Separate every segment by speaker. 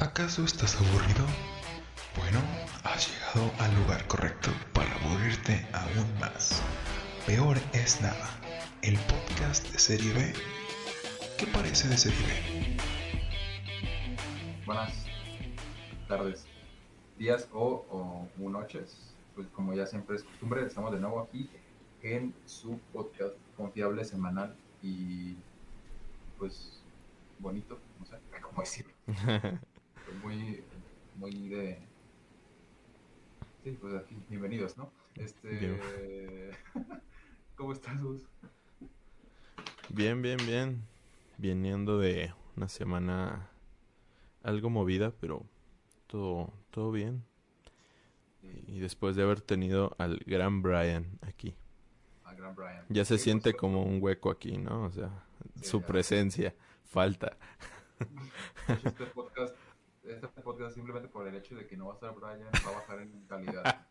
Speaker 1: ¿Acaso estás aburrido? Bueno, has llegado al lugar correcto para aburrirte aún más. Peor es nada, el podcast de Serie B. ¿Qué parece de Serie B?
Speaker 2: Buenas tardes, días o, o u noches. Pues como ya siempre es costumbre, estamos de nuevo aquí en su podcast confiable semanal y pues bonito, no sé cómo decirlo. Muy, muy de... Sí, pues aquí, bienvenidos, ¿no? Este... ¿Cómo estás, Gus?
Speaker 3: Bien, bien, bien. Viniendo de una semana algo movida, pero todo, todo bien. Y después de haber tenido al gran Brian aquí.
Speaker 2: A Gran Brian.
Speaker 3: Ya se siente como un hueco aquí, ¿no? O sea,
Speaker 2: Sí,
Speaker 3: su
Speaker 2: ya.
Speaker 3: presencia falta.
Speaker 2: Este podcast, este podcast simplemente por el hecho de que no va a estar Brian, va a bajar en calidad.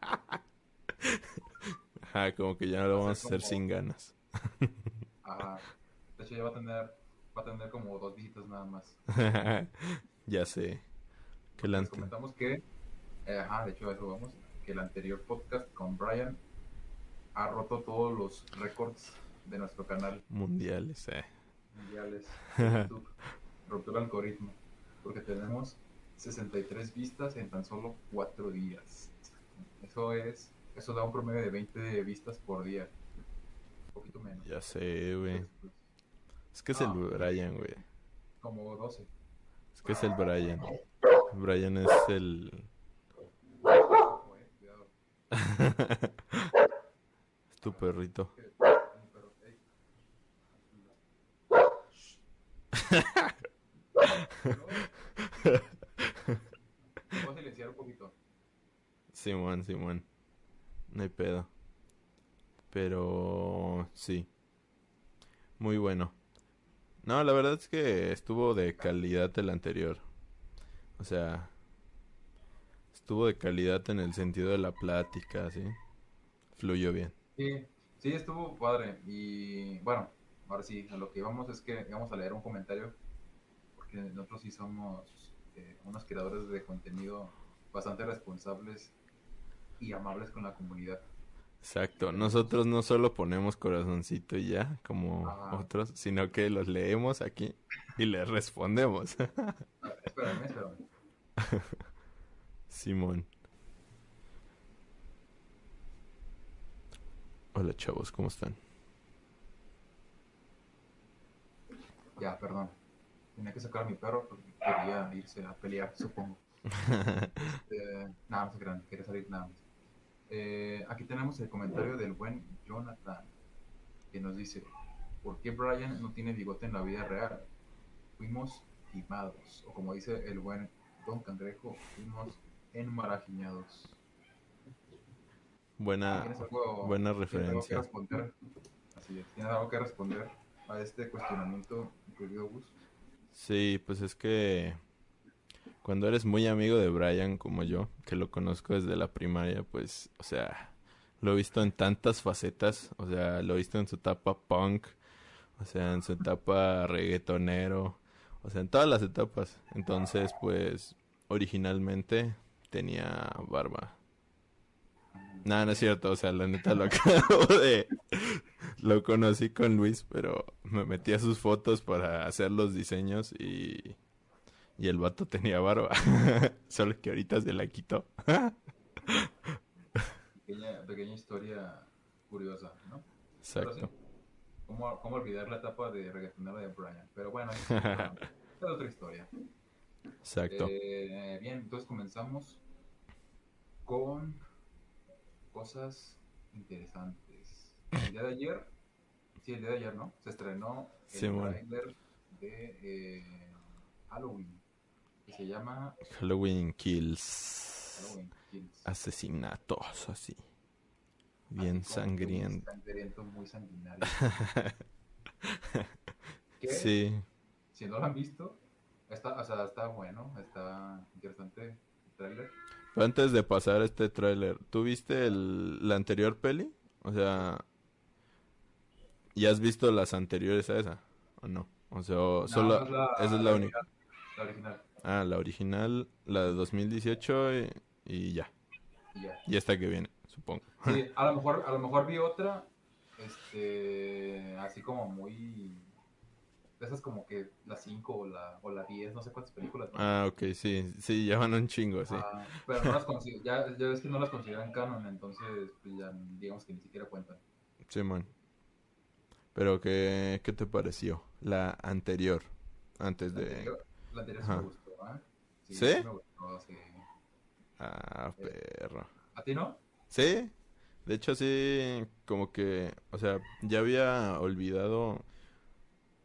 Speaker 3: Ajá, como que ya no lo
Speaker 2: Va
Speaker 3: vamos a hacer
Speaker 2: como-
Speaker 3: sin ganas.
Speaker 2: Ajá. De hecho, ya va a tener, va a tener como dos visitas nada más.
Speaker 3: ya sé. Que la
Speaker 2: Les comentamos que, eh, ajá, de hecho, a eso vamos, que el anterior podcast con Brian ha roto todos los récords de nuestro canal
Speaker 3: mundiales, eh.
Speaker 2: mundiales YouTube. Rompió el algoritmo, porque tenemos 63 vistas en tan solo 4 días. Eso es, eso da un promedio de 20 vistas por día. Un poquito menos.
Speaker 3: Ya sé, güey.
Speaker 2: Pues, pues,
Speaker 3: Es que es el
Speaker 2: Ah.
Speaker 3: Brian, güey.
Speaker 2: como 12.
Speaker 3: Es que es el Brian. Brian es el... Es tu perrito.
Speaker 2: Que- un perro, ey. No. Voy a silenciar un poquito.
Speaker 3: Simón, Simón. No hay pedo. Pero sí. Muy bueno. No, la verdad es que estuvo de calidad el anterior. O sea, estuvo de calidad en el sentido de la plática, ¿sí? Fluyó bien.
Speaker 2: Sí, sí, estuvo padre. Y bueno, ahora sí, a lo que vamos es que vamos a leer un comentario. Porque nosotros sí somos eh, unos creadores de contenido bastante responsables y amables con la comunidad.
Speaker 3: Exacto. Nosotros no solo ponemos corazoncito y ya, como
Speaker 2: Ajá.
Speaker 3: otros, sino que los leemos aquí y les respondemos.
Speaker 2: Ah, Espérame, espérame.
Speaker 3: Simón. Hola chavos, ¿cómo están?
Speaker 2: Ya, perdón. Tenía que sacar a mi perro porque quería irse a pelear, supongo. Eh, nada, no se crean, quería salir nada más. Eh, aquí tenemos el comentario del buen Jonathan, que nos dice, ¿por qué Brian no tiene bigote en la vida real? Fuimos timados, o como dice el buen Don Cangrejo, fuimos enmarajiñados.
Speaker 3: Buena,
Speaker 2: ¿Tienes algo,
Speaker 3: buena
Speaker 2: tienes algo que
Speaker 3: referencia.
Speaker 2: responder? Así es, ¿tienes algo que responder a este cuestionamiento, mi querido Gus?
Speaker 3: Sí, pues es que cuando eres muy amigo de Brian como yo, que lo conozco desde la primaria, pues, o sea, lo he visto en tantas facetas, o sea, lo he visto en su etapa punk, o sea, en su etapa reggaetonero, o sea, en todas las etapas. Entonces, pues, originalmente tenía barba. Nada, no es cierto, o sea, la neta lo acabo de... Lo conocí con Luis, pero me metí a sus fotos para hacer los diseños y... Y el vato tenía barba. Solo que ahorita se la quitó.
Speaker 2: Pequeña, pequeña historia curiosa, ¿no? Pero sí,
Speaker 3: Exacto.
Speaker 2: ¿Cómo, cómo olvidar la etapa de reggaetonero de Brian? Pero bueno, es es otra historia.
Speaker 3: Exacto.
Speaker 2: Eh, bien, entonces comenzamos con cosas interesantes. El día de ayer, sí, el día de ayer, ¿no? Se estrenó el
Speaker 3: Simón.
Speaker 2: trailer de eh, Halloween, que se llama
Speaker 3: Halloween Kills.
Speaker 2: Halloween Kills.
Speaker 3: Asesinatos, así. Bien
Speaker 2: Así muy
Speaker 3: sangriento.
Speaker 2: muy sanguinario.
Speaker 3: Sí.
Speaker 2: Si no lo han visto, está, o sea, está bueno, está interesante el trailer.
Speaker 3: Pero antes de pasar a este tráiler, ¿tú viste el, la anterior peli? O sea, ¿ya has visto las anteriores a esa? ¿O no? O sea, o
Speaker 2: No,
Speaker 3: solo...
Speaker 2: esa es la-
Speaker 3: esa es la única.
Speaker 2: original, La original.
Speaker 3: Ah, la original, la de 2018 y, y ya.
Speaker 2: Y ya.
Speaker 3: Y esta que viene, supongo.
Speaker 2: Sí, a lo mejor, a lo mejor vi otra, este, así como muy, esas como que la 5 o la, o la 10, no sé cuántas películas. ¿no?
Speaker 3: Ah, ok, sí, sí, ya van un chingo, sí.
Speaker 2: Ah, pero no las ya, ya ves que no las consideran canon, entonces pues ya digamos que ni siquiera cuentan.
Speaker 3: Simón. Pero, ¿qué, ¿qué te pareció? La anterior, antes
Speaker 2: La
Speaker 3: de...
Speaker 2: anterior, la anterior sí gustó, ¿eh?
Speaker 3: ¿Sí?
Speaker 2: me gustó, sí.
Speaker 3: Ah, perro.
Speaker 2: ¿A ti no?
Speaker 3: Sí, de hecho sí, como que, o sea, ya había olvidado,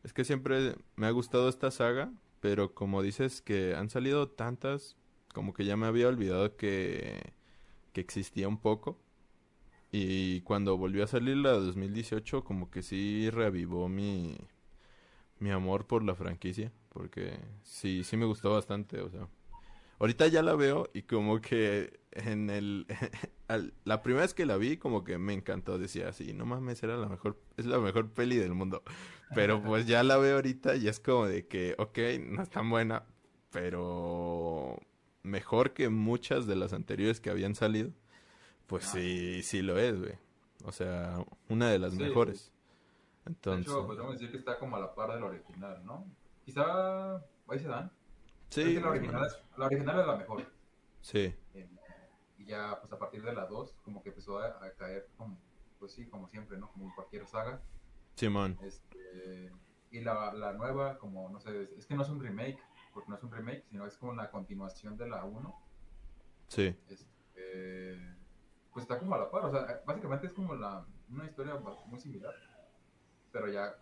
Speaker 3: es que siempre me ha gustado esta saga, pero como dices que han salido tantas, como que ya me había olvidado que, que existía un poco. Y cuando volvió a salir la de 2018, como que sí reavivó mi, mi amor por la franquicia, porque sí, sí me gustó bastante, o sea. Ahorita ya la veo y como que en el... al- la primera vez que la vi como que me encantó, decía así, no mames, era la mejor, es la mejor peli del mundo. Pero pues ya la veo ahorita y es como de que, ok, no es tan buena, pero mejor que muchas de las anteriores que habían salido. Pues sí, sí lo es, güey. O sea, una de las
Speaker 2: Sí,
Speaker 3: mejores.
Speaker 2: De hecho, podemos decir que está como a la par del original, ¿no? Quizá, ahí se dan.
Speaker 3: sí,
Speaker 2: Es que la original, es, la original es la mejor.
Speaker 3: Sí,
Speaker 2: Eh, y ya, pues a partir de la 2, como que empezó a, a caer, como, pues sí, como siempre, ¿no? Como en cualquier saga.
Speaker 3: Simón.
Speaker 2: Este, y la, la nueva, como, no sé, es, es que no es un remake, porque no es un remake, sino es como la continuación de la 1.
Speaker 3: Sí,
Speaker 2: Este, pues está como a la par, o sea, básicamente es como la, una historia muy similar, pero ya,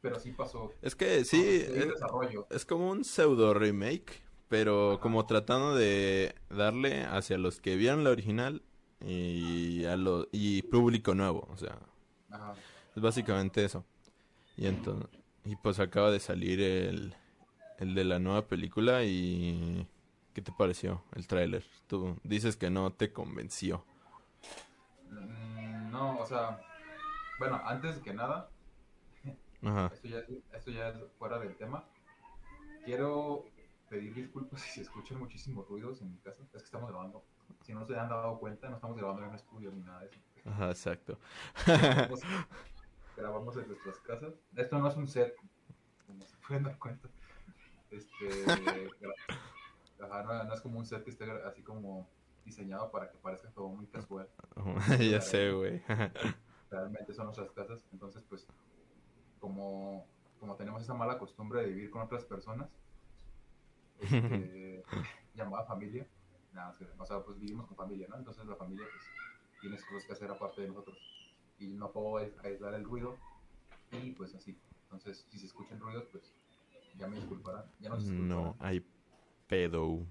Speaker 2: pero sí pasó.
Speaker 3: es que sí,
Speaker 2: Sí,
Speaker 3: es-
Speaker 2: desarrollo.
Speaker 3: Es como un pseudo remake, pero
Speaker 2: Ajá.
Speaker 3: como tratando de darle hacia los que vieron la original y a lo y público nuevo, o sea,
Speaker 2: Ajá.
Speaker 3: es básicamente eso. Y entonces y pues acaba de salir el el de la nueva película y ¿qué te pareció el tráiler? Tú dices que no te convenció.
Speaker 2: Mm, No, o sea, bueno, antes que nada,
Speaker 3: Ajá.
Speaker 2: esto ya, es- esto ya es fuera del tema. Quiero pedir disculpas si se escuchan muchísimos ruidos en mi casa. Es que estamos grabando. Si no se han dado cuenta, no estamos grabando en un estudio ni nada de eso.
Speaker 3: Ajá, exacto.
Speaker 2: Grabamos, grabamos en nuestras casas. Esto no es un set, como se pueden dar cuenta. Este, ajá, no, no es como un set que esté así como diseñado para que parezca todo muy casual.
Speaker 3: ya sé, güey.
Speaker 2: realmente son nuestras casas. Entonces, pues, como, como tenemos esa mala costumbre de vivir con otras personas, este, llamada familia, nada, o sea, pues vivimos con familia, ¿no? Entonces la familia, pues, tiene cosas que hacer aparte de nosotros. Y no puedo ais- aislar el ruido, y pues así. Entonces, si se escuchan ruidos, pues, ya me disculparán. Ya no se disculparán.
Speaker 3: No hay pedo.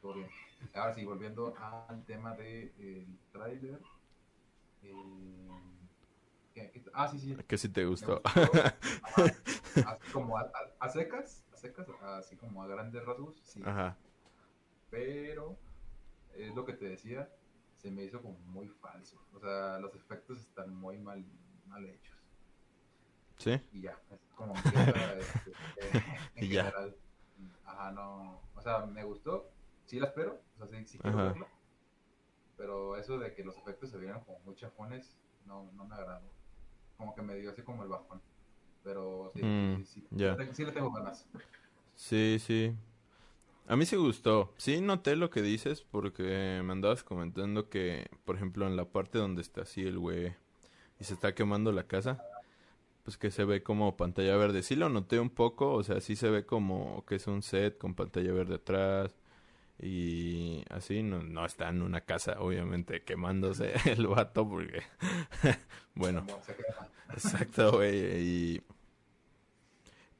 Speaker 2: Todo bien. Ahora sí, volviendo al tema del tráiler. eh, ¿qué- qué- ah, sí.
Speaker 3: Que te gustó.
Speaker 2: gustó, ajá, así como a, a- a secas, a secas, así como a grandes rasgos, sí.
Speaker 3: Ajá.
Speaker 2: Pero es lo que te decía, se me hizo como muy falso. O sea, los efectos están muy mal, mal hechos.
Speaker 3: ¿Sí?
Speaker 2: Y ya, es como queja, este, eh, en
Speaker 3: Y ya.
Speaker 2: general. Ajá, no. O sea, me gustó, sí la espero, o sea, sí, sí quiero verla. Pero eso de que los efectos se vieran como muy chafones, no, no me agradó. Como que me dio así como el bajón. Pero sí,
Speaker 3: Mm,
Speaker 2: sí, sí,
Speaker 3: ya.
Speaker 2: sí, sí le tengo ganas.
Speaker 3: Sí, sí. A mí sí gustó. Sí noté lo que dices porque me andabas comentando que, por ejemplo, en la parte donde está así el güey y se está quemando la casa, pues que se ve como pantalla verde. Sí lo noté un poco, o sea, sí se ve como que es un set con pantalla verde atrás y así no, no está en una casa, obviamente, quemándose el vato porque, bueno. Exacto, güey. Y...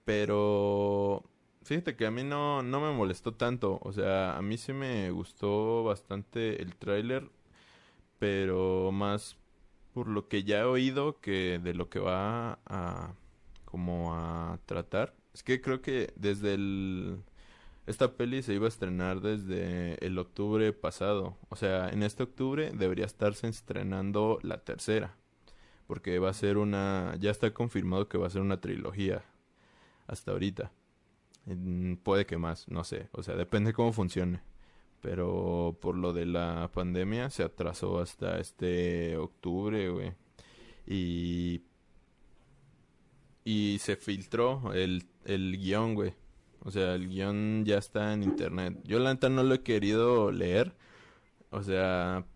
Speaker 3: Pero fíjate que a mí no, no me molestó tanto. O sea, a mí sí me gustó bastante el tráiler, pero más por lo que ya he oído que de lo que va a como a tratar. Es que creo que desde el esta peli se iba a estrenar desde el octubre pasado. O sea, en este octubre debería estarse estrenando la tercera porque va a ser una, ya está confirmado que va a ser una trilogía hasta ahorita. Puede que más, no sé. O sea, depende cómo funcione. Pero por lo de la pandemia se atrasó hasta este octubre, güey. Y... Y se filtró el, el guion, güey. O sea, el guion ya está en internet. Yo la neta no lo he querido leer. O sea,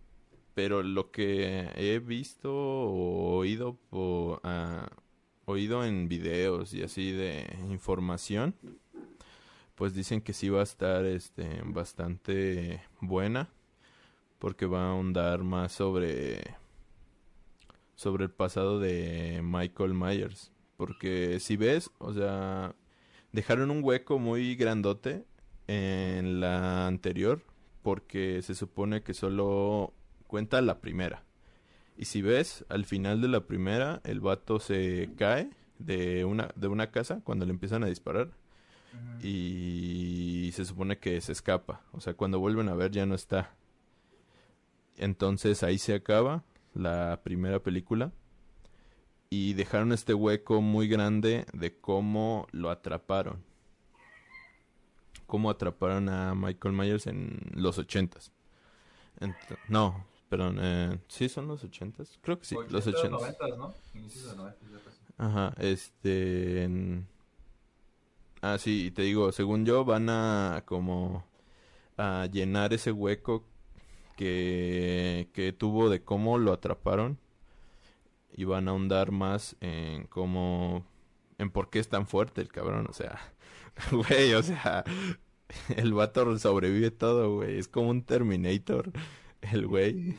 Speaker 3: pero lo que he visto o oído o ah, oído en videos y así de información, pues dicen que sí va a estar este bastante buena porque va a ahondar más sobre sobre el pasado de Michael Myers, porque si ves, o sea, dejaron un hueco muy grandote en la anterior porque se supone que solo cuenta la primera. Y si ves, al final de la primera, el vato se cae de una, de una casa cuando le empiezan a disparar. Y se supone que se escapa. O sea, cuando vuelven a ver ya no está. Entonces ahí se acaba la primera película. Y dejaron este hueco muy grande de cómo lo atraparon. Cómo atraparon a Michael Myers en los ochentas. no, Perdón, eh, ¿sí son los ochentas? Creo que sí, los ochentas. ¿no? Inicios de noventas, Ajá, este... Ah, sí, y te digo, según yo van a como a llenar ese hueco que, que tuvo de cómo lo atraparon y van a ahondar más en cómo en por qué es tan fuerte el cabrón, o sea, güey, o sea, el vato sobrevive todo, güey, es como un Terminator el güey.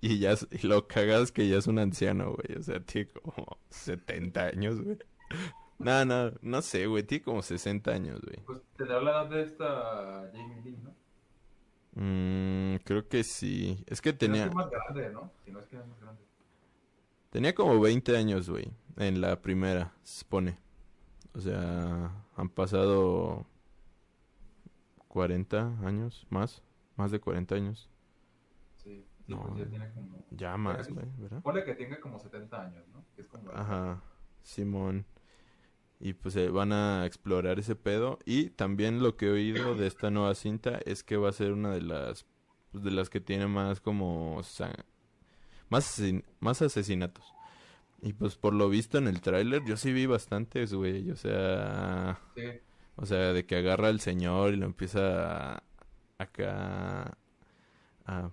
Speaker 3: Y ya y lo cagas que ya es un anciano, güey. O sea, tiene como 70 años, güey. No, no, no sé, güey. Tiene como 60 años, güey.
Speaker 2: Pues da la edad de esta Jamie Lee, ¿no?
Speaker 3: Mm, creo que sí. Es que tenía.
Speaker 2: es más grande, ¿no? Si no es que es más grande.
Speaker 3: Tenía como 20 años, güey. En la primera, se supone. O sea, han pasado 40 años, más. Más de 40 años.
Speaker 2: Sí, pues no, ya tiene como...
Speaker 3: Ya más, güey, ¿verdad?
Speaker 2: Ponle que tenga como 70 años, ¿no? es como...
Speaker 3: Ajá, Simón. Y pues eh, van a explorar ese pedo. Y también lo que he oído de esta nueva cinta es que va a ser una de las... Pues, de las que tiene más como... Más, más asesinatos. Y pues por lo visto en el tráiler yo sí vi bastantes, güey. O sea... Sí. O sea, de que agarra al señor y lo empieza a, acá a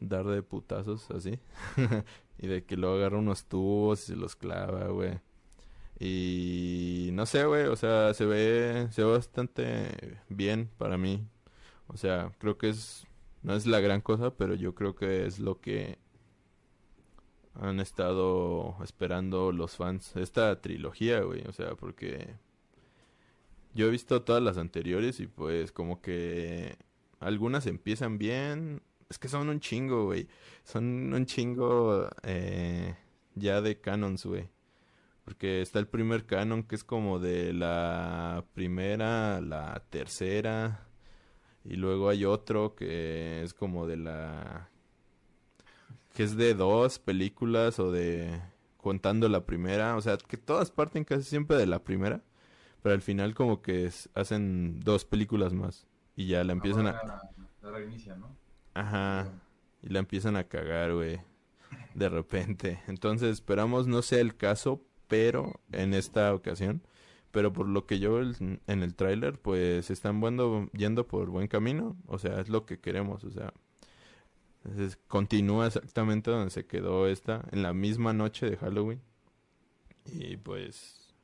Speaker 3: dar de putazos así. y de que luego agarra unos tubos y se los clava, güey. Y no sé, güey, o sea, se ve, se ve bastante bien para mí. O sea, creo que es, no es la gran cosa, pero yo creo que es lo que han estado esperando los fans. Esta trilogía, güey, o sea, porque yo he visto todas las anteriores y pues como que algunas empiezan bien, es que son un chingo, güey. Son un chingo eh, ya de canons, güey. Porque está el primer canon que es como de la primera, la tercera. Y luego hay otro que es como de la... que es de dos películas o de... contando la primera. O sea, que todas parten casi siempre de la primera. Pero al final como que hacen dos películas más. Y ya la empiezan a...
Speaker 2: La, reinicia, ¿no?
Speaker 3: Ajá. Y la empiezan a cagar, güey. De repente. Entonces esperamos no sea el caso, pero en esta ocasión. Pero por lo que yo en el tráiler, pues están yendo por buen camino. O sea, es lo que queremos. O sea, continúa exactamente donde se quedó esta, en la misma noche de Halloween. Y pues,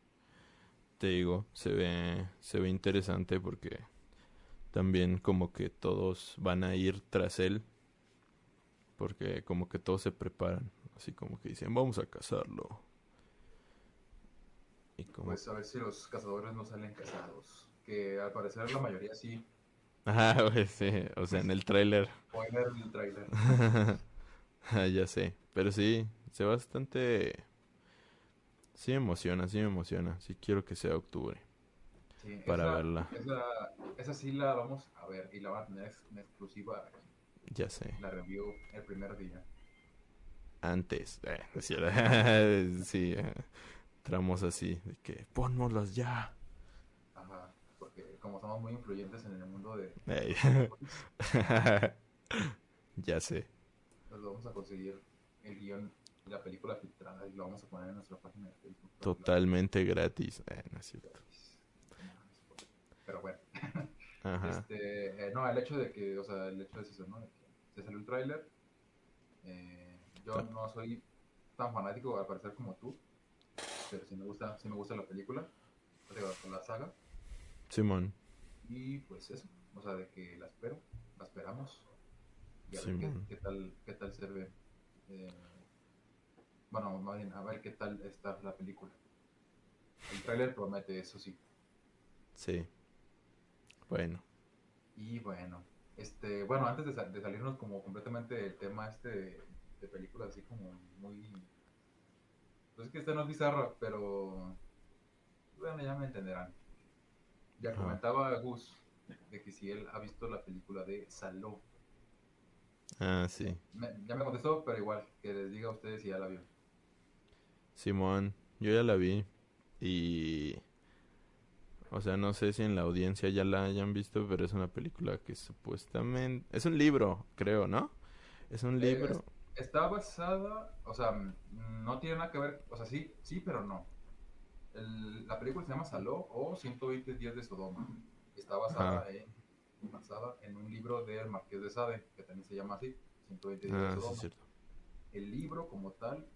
Speaker 3: te digo, se ve, se ve interesante porque también como que todos van a ir tras él porque como que todos se preparan así como que dicen vamos a cazarlo
Speaker 2: y como... pues a ver si los cazadores no salen cazados que al parecer la mayoría sí
Speaker 3: ajá sí o sea en el tráiler
Speaker 2: en el tráiler
Speaker 3: ah, ya sé pero sí se bastante sí me emociona sí me emociona sí quiero que sea octubre para verla.
Speaker 2: Esa, sí la vamos a ver y la va a tener en exclusiva aquí.
Speaker 3: Ya sé.
Speaker 2: La review el primer día.
Speaker 3: Antes, eh, sí, eh, tramos así, de que ponmoslas ya.
Speaker 2: Como somos muy influyentes en el mundo de...
Speaker 3: Ey. ya sé.
Speaker 2: Pues vamos a conseguir el guion y la película filtrada y lo vamos a poner en nuestra página de Facebook.
Speaker 3: Totalmente gratis. Eh, no es cierto.
Speaker 2: Pero bueno.
Speaker 3: Ajá.
Speaker 2: Este, eh, no, el hecho de que, o sea, el hecho es eso, ¿no? De que se salió el tráiler. eh, yo
Speaker 3: Ah.
Speaker 2: no soy tan fanático, al parecer, como tú. Pero sí me gusta, sí me gusta la película. La saga.
Speaker 3: Simón.
Speaker 2: Y pues eso, o sea, de que la espero, la esperamos. Y a ver qué, tal, qué tal se ve. eh, bueno, más bien, a ver qué tal está la película. El tráiler promete, eso sí.
Speaker 3: Sí. Bueno.
Speaker 2: Y bueno, este, bueno, antes de, sa- de salirnos como completamente del tema este de, de películas así como muy... Pues es que esta no es bizarra, pero... Bueno, ya me entenderán. Ya comentaba Gus de que si él ha visto la película de Saló.
Speaker 3: Ah, sí.
Speaker 2: Me- ya me contestó, pero igual, que les diga a ustedes si ya la vio.
Speaker 3: Simón, yo ya la vi y... O sea, no sé si en la audiencia ya la hayan visto, pero es una película que supuestamente... Es un libro, creo, ¿no? Es un
Speaker 2: Eh,
Speaker 3: libro.
Speaker 2: Está basada, o sea, no tiene nada que ver, o sea, sí, sí, pero no. El- la película se llama Saló o 120 días de Sodoma. Está basada en, basada en un libro del Marqués de Sade, que también se llama así, 120 días
Speaker 3: Ah,
Speaker 2: de
Speaker 3: sí,
Speaker 2: Sodoma. El libro como tal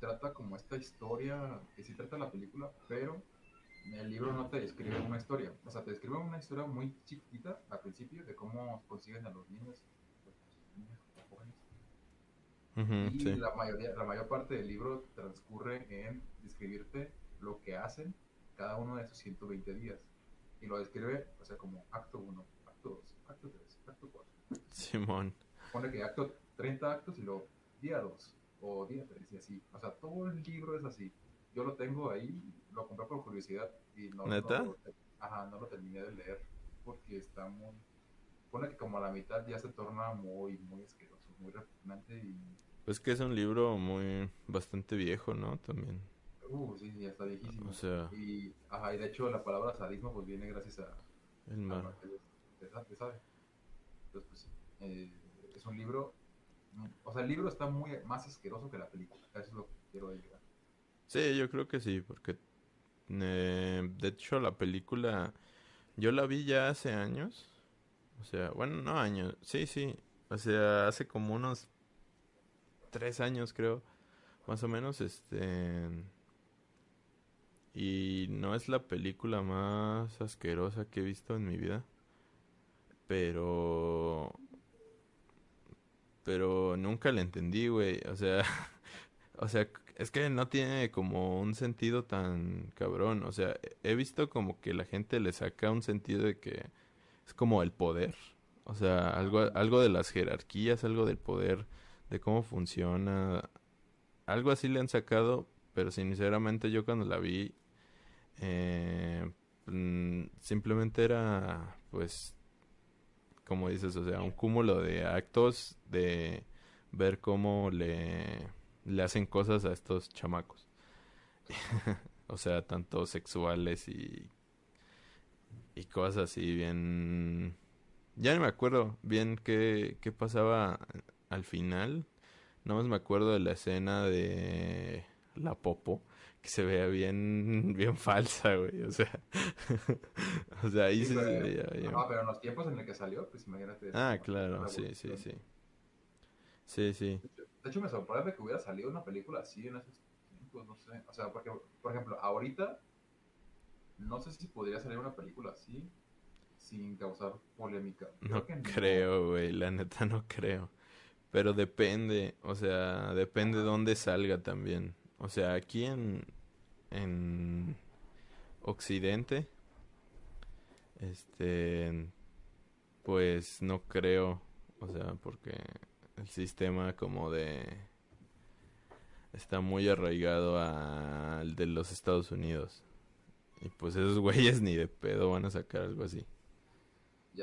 Speaker 2: trata como esta historia, que sí trata la película, pero el libro no te describe una historia. O sea, te describe una historia muy chiquita al principio de cómo consiguen a los niños, jóvenes y
Speaker 3: sí.
Speaker 2: la mayoría, la mayor parte del libro transcurre en describirte lo que hacen cada uno de esos 120 días. Y lo describe, o sea, como acto 1, acto 2, acto 3, acto 4.
Speaker 3: Simón.
Speaker 2: Pone que acto 30 actos y luego día 2 o día 3 y así. O sea, todo el libro es así. Yo lo tengo ahí, lo compré por curiosidad y no,
Speaker 3: ¿Neta?
Speaker 2: no lo, ajá, no lo terminé de leer porque está muy... Pone que como a la mitad ya se torna muy, muy asqueroso, muy repugnante y
Speaker 3: Pues que es un libro muy... bastante viejo, ¿no? También.
Speaker 2: Uh, sí, ya está viejísimo.
Speaker 3: O sea,
Speaker 2: Y, ajá, y de hecho la palabra sadismo pues viene gracias a,
Speaker 3: el mar.
Speaker 2: Marqués de, de Sa- de Sade. Entonces, pues sí, eh, es un libro, o sea, el libro está muy más asqueroso que la película, eso es lo que quiero llegar.
Speaker 3: Sí, yo creo que sí, porque eh, de hecho la película yo la vi ya hace años, o sea, bueno, no años, sí, sí, o sea, hace como unos tres años creo, más o menos, este, y no es la película más asquerosa que he visto en mi vida, pero, pero nunca la entendí, güey, o sea, o sea, es que no tiene como un sentido tan cabrón. O sea, he visto como que la gente le saca un sentido de que es como el poder. O sea, algo, algo de las jerarquías, algo del poder, de cómo funciona. Algo así le han sacado, pero sinceramente yo cuando la vi, eh, mm, simplemente era, pues, como dices, o sea, un cúmulo de actos de ver cómo le le hacen cosas a estos chamacos. o sea, tanto sexuales y y cosas así bien ya no me acuerdo bien qué, qué pasaba al final. No más me acuerdo de la escena de la popo que se veía bien bien falsa, güey, o sea, o sea, ahí
Speaker 2: Sí,
Speaker 3: se
Speaker 2: pero-
Speaker 3: veía bien.
Speaker 2: No, pero en los tiempos en los que salió, pues imagínate.
Speaker 3: Ah, claro, sí, sí, sí. Sí, sí.
Speaker 2: De hecho- me sorprende que hubiera salido una película así en esos tiempos, no sé. O sea, porque, por ejemplo, ahorita, no sé si podría salir una película así sin causar polémica.
Speaker 3: No
Speaker 2: Creo que
Speaker 3: creo, güey, la neta no creo. Pero depende, o sea, depende de dónde salga también. O sea, aquí en, en Occidente, este, pues no creo, o sea, porque el sistema como de está muy arraigado al de los Estados Unidos. Y pues esos güeyes ni de pedo van a sacar algo así.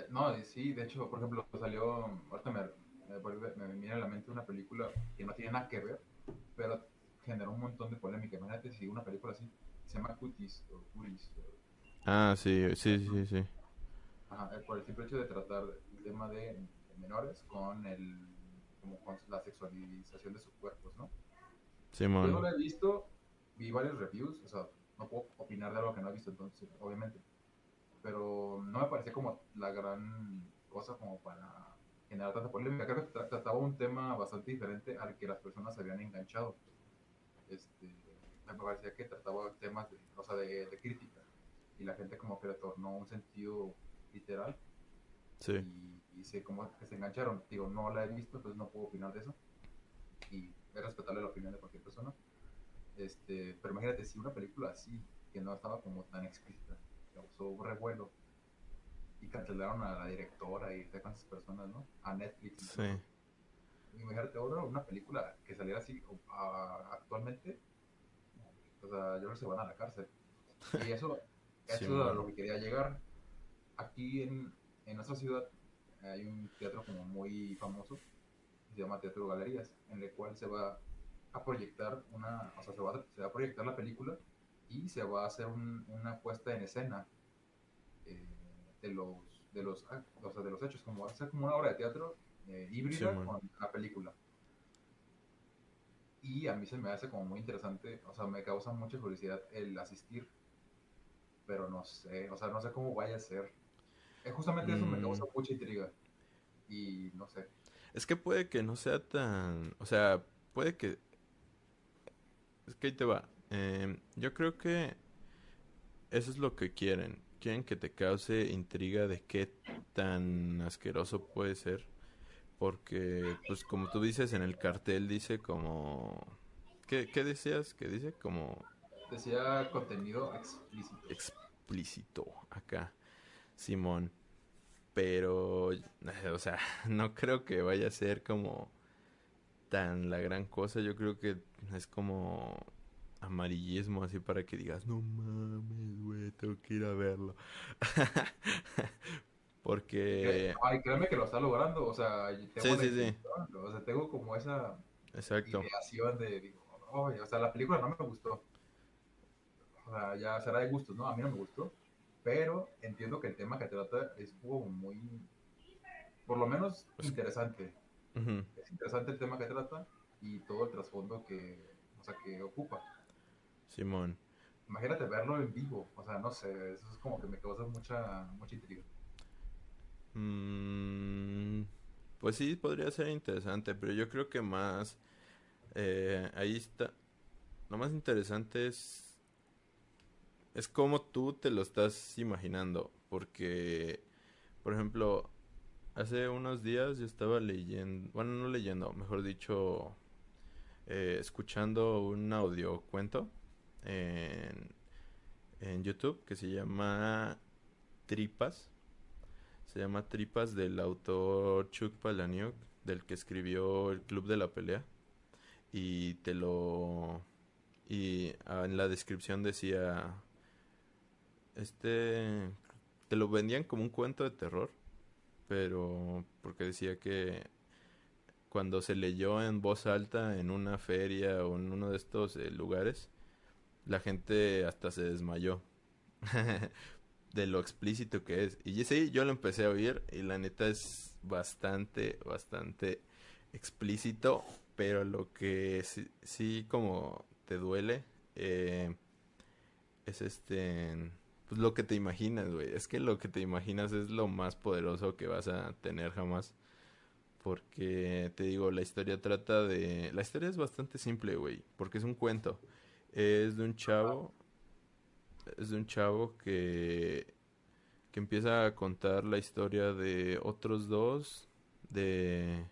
Speaker 2: No, sí, de hecho, por ejemplo, salió, ahorita me, me, vuelve- me viene a la mente una película que no tiene nada que ver, pero generó un montón de polémica. Imagínate si una película así se llama Cuties o Cuties. o-
Speaker 3: Ah, sí, sí, sí, sí.
Speaker 2: ajá, por el simple hecho de tratar el tema de menores con el como con la sexualización de sus cuerpos, ¿no? Yo no lo he visto, vi varios reviews, o sea, no puedo opinar de algo que no he visto, entonces, obviamente. Pero no me parece como la gran cosa como para generar tanta polémica. Creo que tra- trataba un tema bastante diferente al que las personas se habían enganchado. Este, me parecía que trataba temas de, o sea, de, de crítica. Y la gente como que le tornó un sentido literal
Speaker 3: Sí.
Speaker 2: y, y se, como que se engancharon. Digo, no la he visto, entonces no puedo opinar de eso. Y es respetable la opinión de cualquier persona. Este, pero imagínate, si una película así, que no estaba como tan explícita, causó revuelo y cancelaron a la directora y a cuántas personas, ¿no? A Netflix.
Speaker 3: Sí.
Speaker 2: Imagínate ahora una película que saliera así a- actualmente, o sea, yo creo que se van a la cárcel. Y eso, eso
Speaker 3: Sí,
Speaker 2: es a lo que quería llegar. Aquí en, en nuestra ciudad hay un teatro como muy famoso, se llama Teatro Galerías, en el cual se va a proyectar una, o sea, se va a, se va a proyectar la película y se va a hacer un- una puesta en escena eh, de los de los o sea, de los hechos, como va a ser como una obra de teatro eh, híbrida
Speaker 3: Sí,
Speaker 2: con la película. Y a mí se me hace como muy interesante, o sea, me causa mucha curiosidad el asistir, pero no sé, o sea, no sé cómo vaya a ser. Eh, justamente eso me
Speaker 3: Mm.
Speaker 2: causa mucha intriga. Y no sé.
Speaker 3: Es que puede que no sea tan... O sea, puede que... Es que ahí te va. Em, yo creo que eso es lo que quieren. Quieren que te cause intriga de qué tan asqueroso puede ser. Porque, pues como tú dices, en el cartel dice como... ¿Qué, qué decías? ¿Qué dice? Como
Speaker 2: Decía contenido explícito.
Speaker 3: explícito acá, Simón. Pero, eh, o sea, no creo que vaya a ser como tan la gran cosa. Yo creo que es como amarillismo, así para que digas, no mames, güey, tengo que ir a verlo. Porque,
Speaker 2: Ay, créeme que lo está logrando, o sea, tengo
Speaker 3: Sí,
Speaker 2: la
Speaker 3: sí, sí.
Speaker 2: intención, o sea, tengo como esa
Speaker 3: exacto,
Speaker 2: ideación de, digo, "Oye, o sea, la película no me gustó. O sea, ya será de gustos, ¿no? A mí no me gustó, pero entiendo que el tema que trata es como muy, por lo menos,
Speaker 3: Pues-
Speaker 2: interesante. Es interesante el tema que trata y todo el trasfondo que, o sea, que ocupa.
Speaker 3: Simón.
Speaker 2: Imagínate verlo en vivo, o sea, no sé, eso es como que me causa mucha, mucha intriga.
Speaker 3: Mm, pues sí, podría ser interesante, pero yo creo que más, eh, ahí está, lo más interesante es, es cómo tú te lo estás imaginando, porque, por ejemplo, hace unos días yo estaba leyendo, bueno, no leyendo, mejor dicho, eh, escuchando un audio cuento en, en YouTube que se llama Tripas. Se llama Tripas del autor Chuck Palahniuk, del que escribió El Club de la Pelea. Y te lo... Y ah, en la descripción decía... Este... Te lo vendían como un cuento de terror. Pero... Porque decía que... Cuando se leyó en voz alta en una feria o en uno de estos eh, lugares, la gente hasta se desmayó. de lo explícito que es. Y sí, yo lo empecé a oír y la neta es bastante, bastante explícito, pero lo que sí, sí como te duele eh, es este, pues lo que te imaginas, güey. Es que lo que te imaginas es lo más poderoso que vas a tener jamás. Porque te digo, la historia trata de... La historia es bastante simple, güey, porque es un cuento. Es de un chavo es de un chavo que, que empieza a contar la historia de otros dos de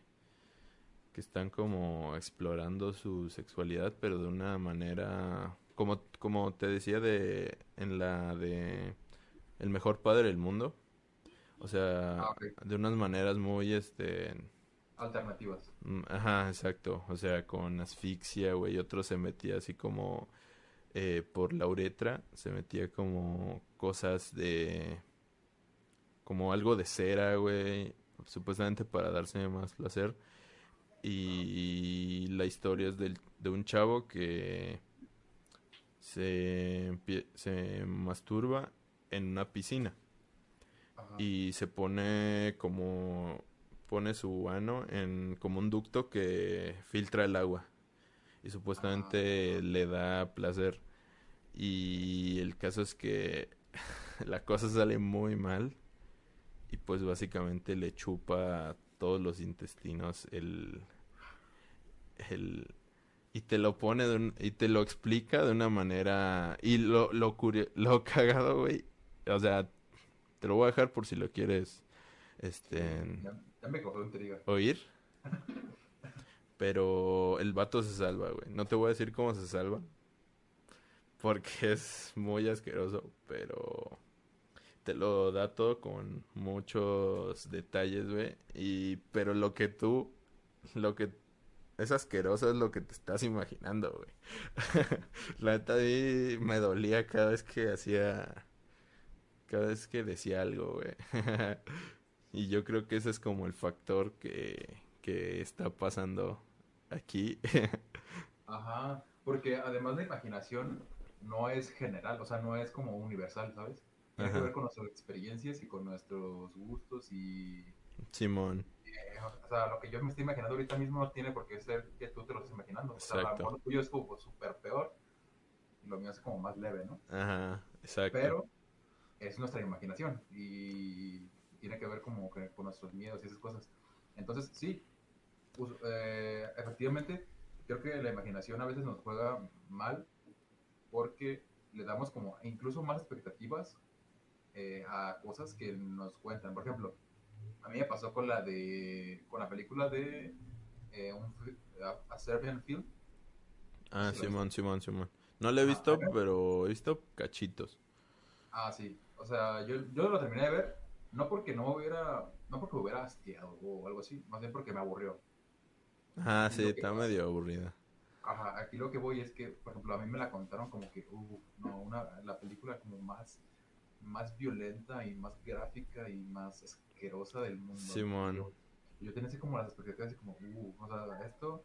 Speaker 3: que están como explorando su sexualidad, pero de una manera como como te decía de en la de El mejor padre del mundo. O sea,
Speaker 2: Ah,
Speaker 3: de unas maneras muy este
Speaker 2: Alternativas.
Speaker 3: Mm, Ajá, exacto. O sea, con asfixia, güey. Otro se metía así como eh, por la uretra. Se metía como cosas de... Como algo de cera, güey. Supuestamente para darse más placer. Y la historia es del, de un chavo que se, se masturba en una piscina.
Speaker 2: Ajá.
Speaker 3: y se pone como pone su ano en como un ducto que filtra el agua y supuestamente
Speaker 2: Ah.
Speaker 3: le da placer y el caso es que la cosa sale muy mal y pues básicamente le chupa todos los intestinos el el y te lo pone de un- y te lo explica de una manera y lo lo curio- lo cagado güey o sea te lo voy a dejar por si lo quieres este
Speaker 2: Ya, ya me cogió intriga.
Speaker 3: oír pero el vato se salva güey no te voy a decir cómo se salva porque es muy asqueroso pero te lo da todo con muchos detalles güey y pero lo que tú lo que es asqueroso es lo que te estás imaginando, güey. La neta mí me dolía cada vez que hacía, cada vez que decía algo, güey. Y yo creo que ese es como el factor que, que está pasando aquí.
Speaker 2: Ajá, porque además la imaginación no es general, o sea, no es como universal, ¿sabes? Tiene que ver con nuestras experiencias y con nuestros gustos y...
Speaker 3: Simón,
Speaker 2: eh, o sea, lo que yo me estoy imaginando ahorita mismo no tiene por qué ser que tú te lo estés imaginando. O sea, a lo mejor tuyo es como súper peor y lo mío es como más leve, ¿no?
Speaker 3: ajá, exacto.
Speaker 2: Pero es nuestra imaginación y tiene que ver como que con nuestros miedos y esas cosas. Entonces, sí, pues, eh, efectivamente, creo que la imaginación a veces nos juega mal porque le damos como incluso más expectativas eh, a cosas que nos cuentan. Por ejemplo, a mí me pasó con la de con la película de eh, un, a, a Serbian Film.
Speaker 3: Ah, Simón, Simón, Simón. No lo he
Speaker 2: Ah,
Speaker 3: visto, pero he visto cachitos.
Speaker 2: Ah, sí. O sea, yo, yo lo terminé de ver, no porque no hubiera, no porque hubiera hastiado o algo así, más bien porque me aburrió.
Speaker 3: Ah, sí, está
Speaker 2: pasa-
Speaker 3: medio aburrida.
Speaker 2: Ajá, aquí lo que voy es que, por ejemplo, a mí me la contaron como que, uh, no, una, la película como más, más violenta y más gráfica y más asquerosa del mundo.
Speaker 3: Simón.
Speaker 2: Yo, yo tenía así como las expectativas así como, uh, o sea, esto,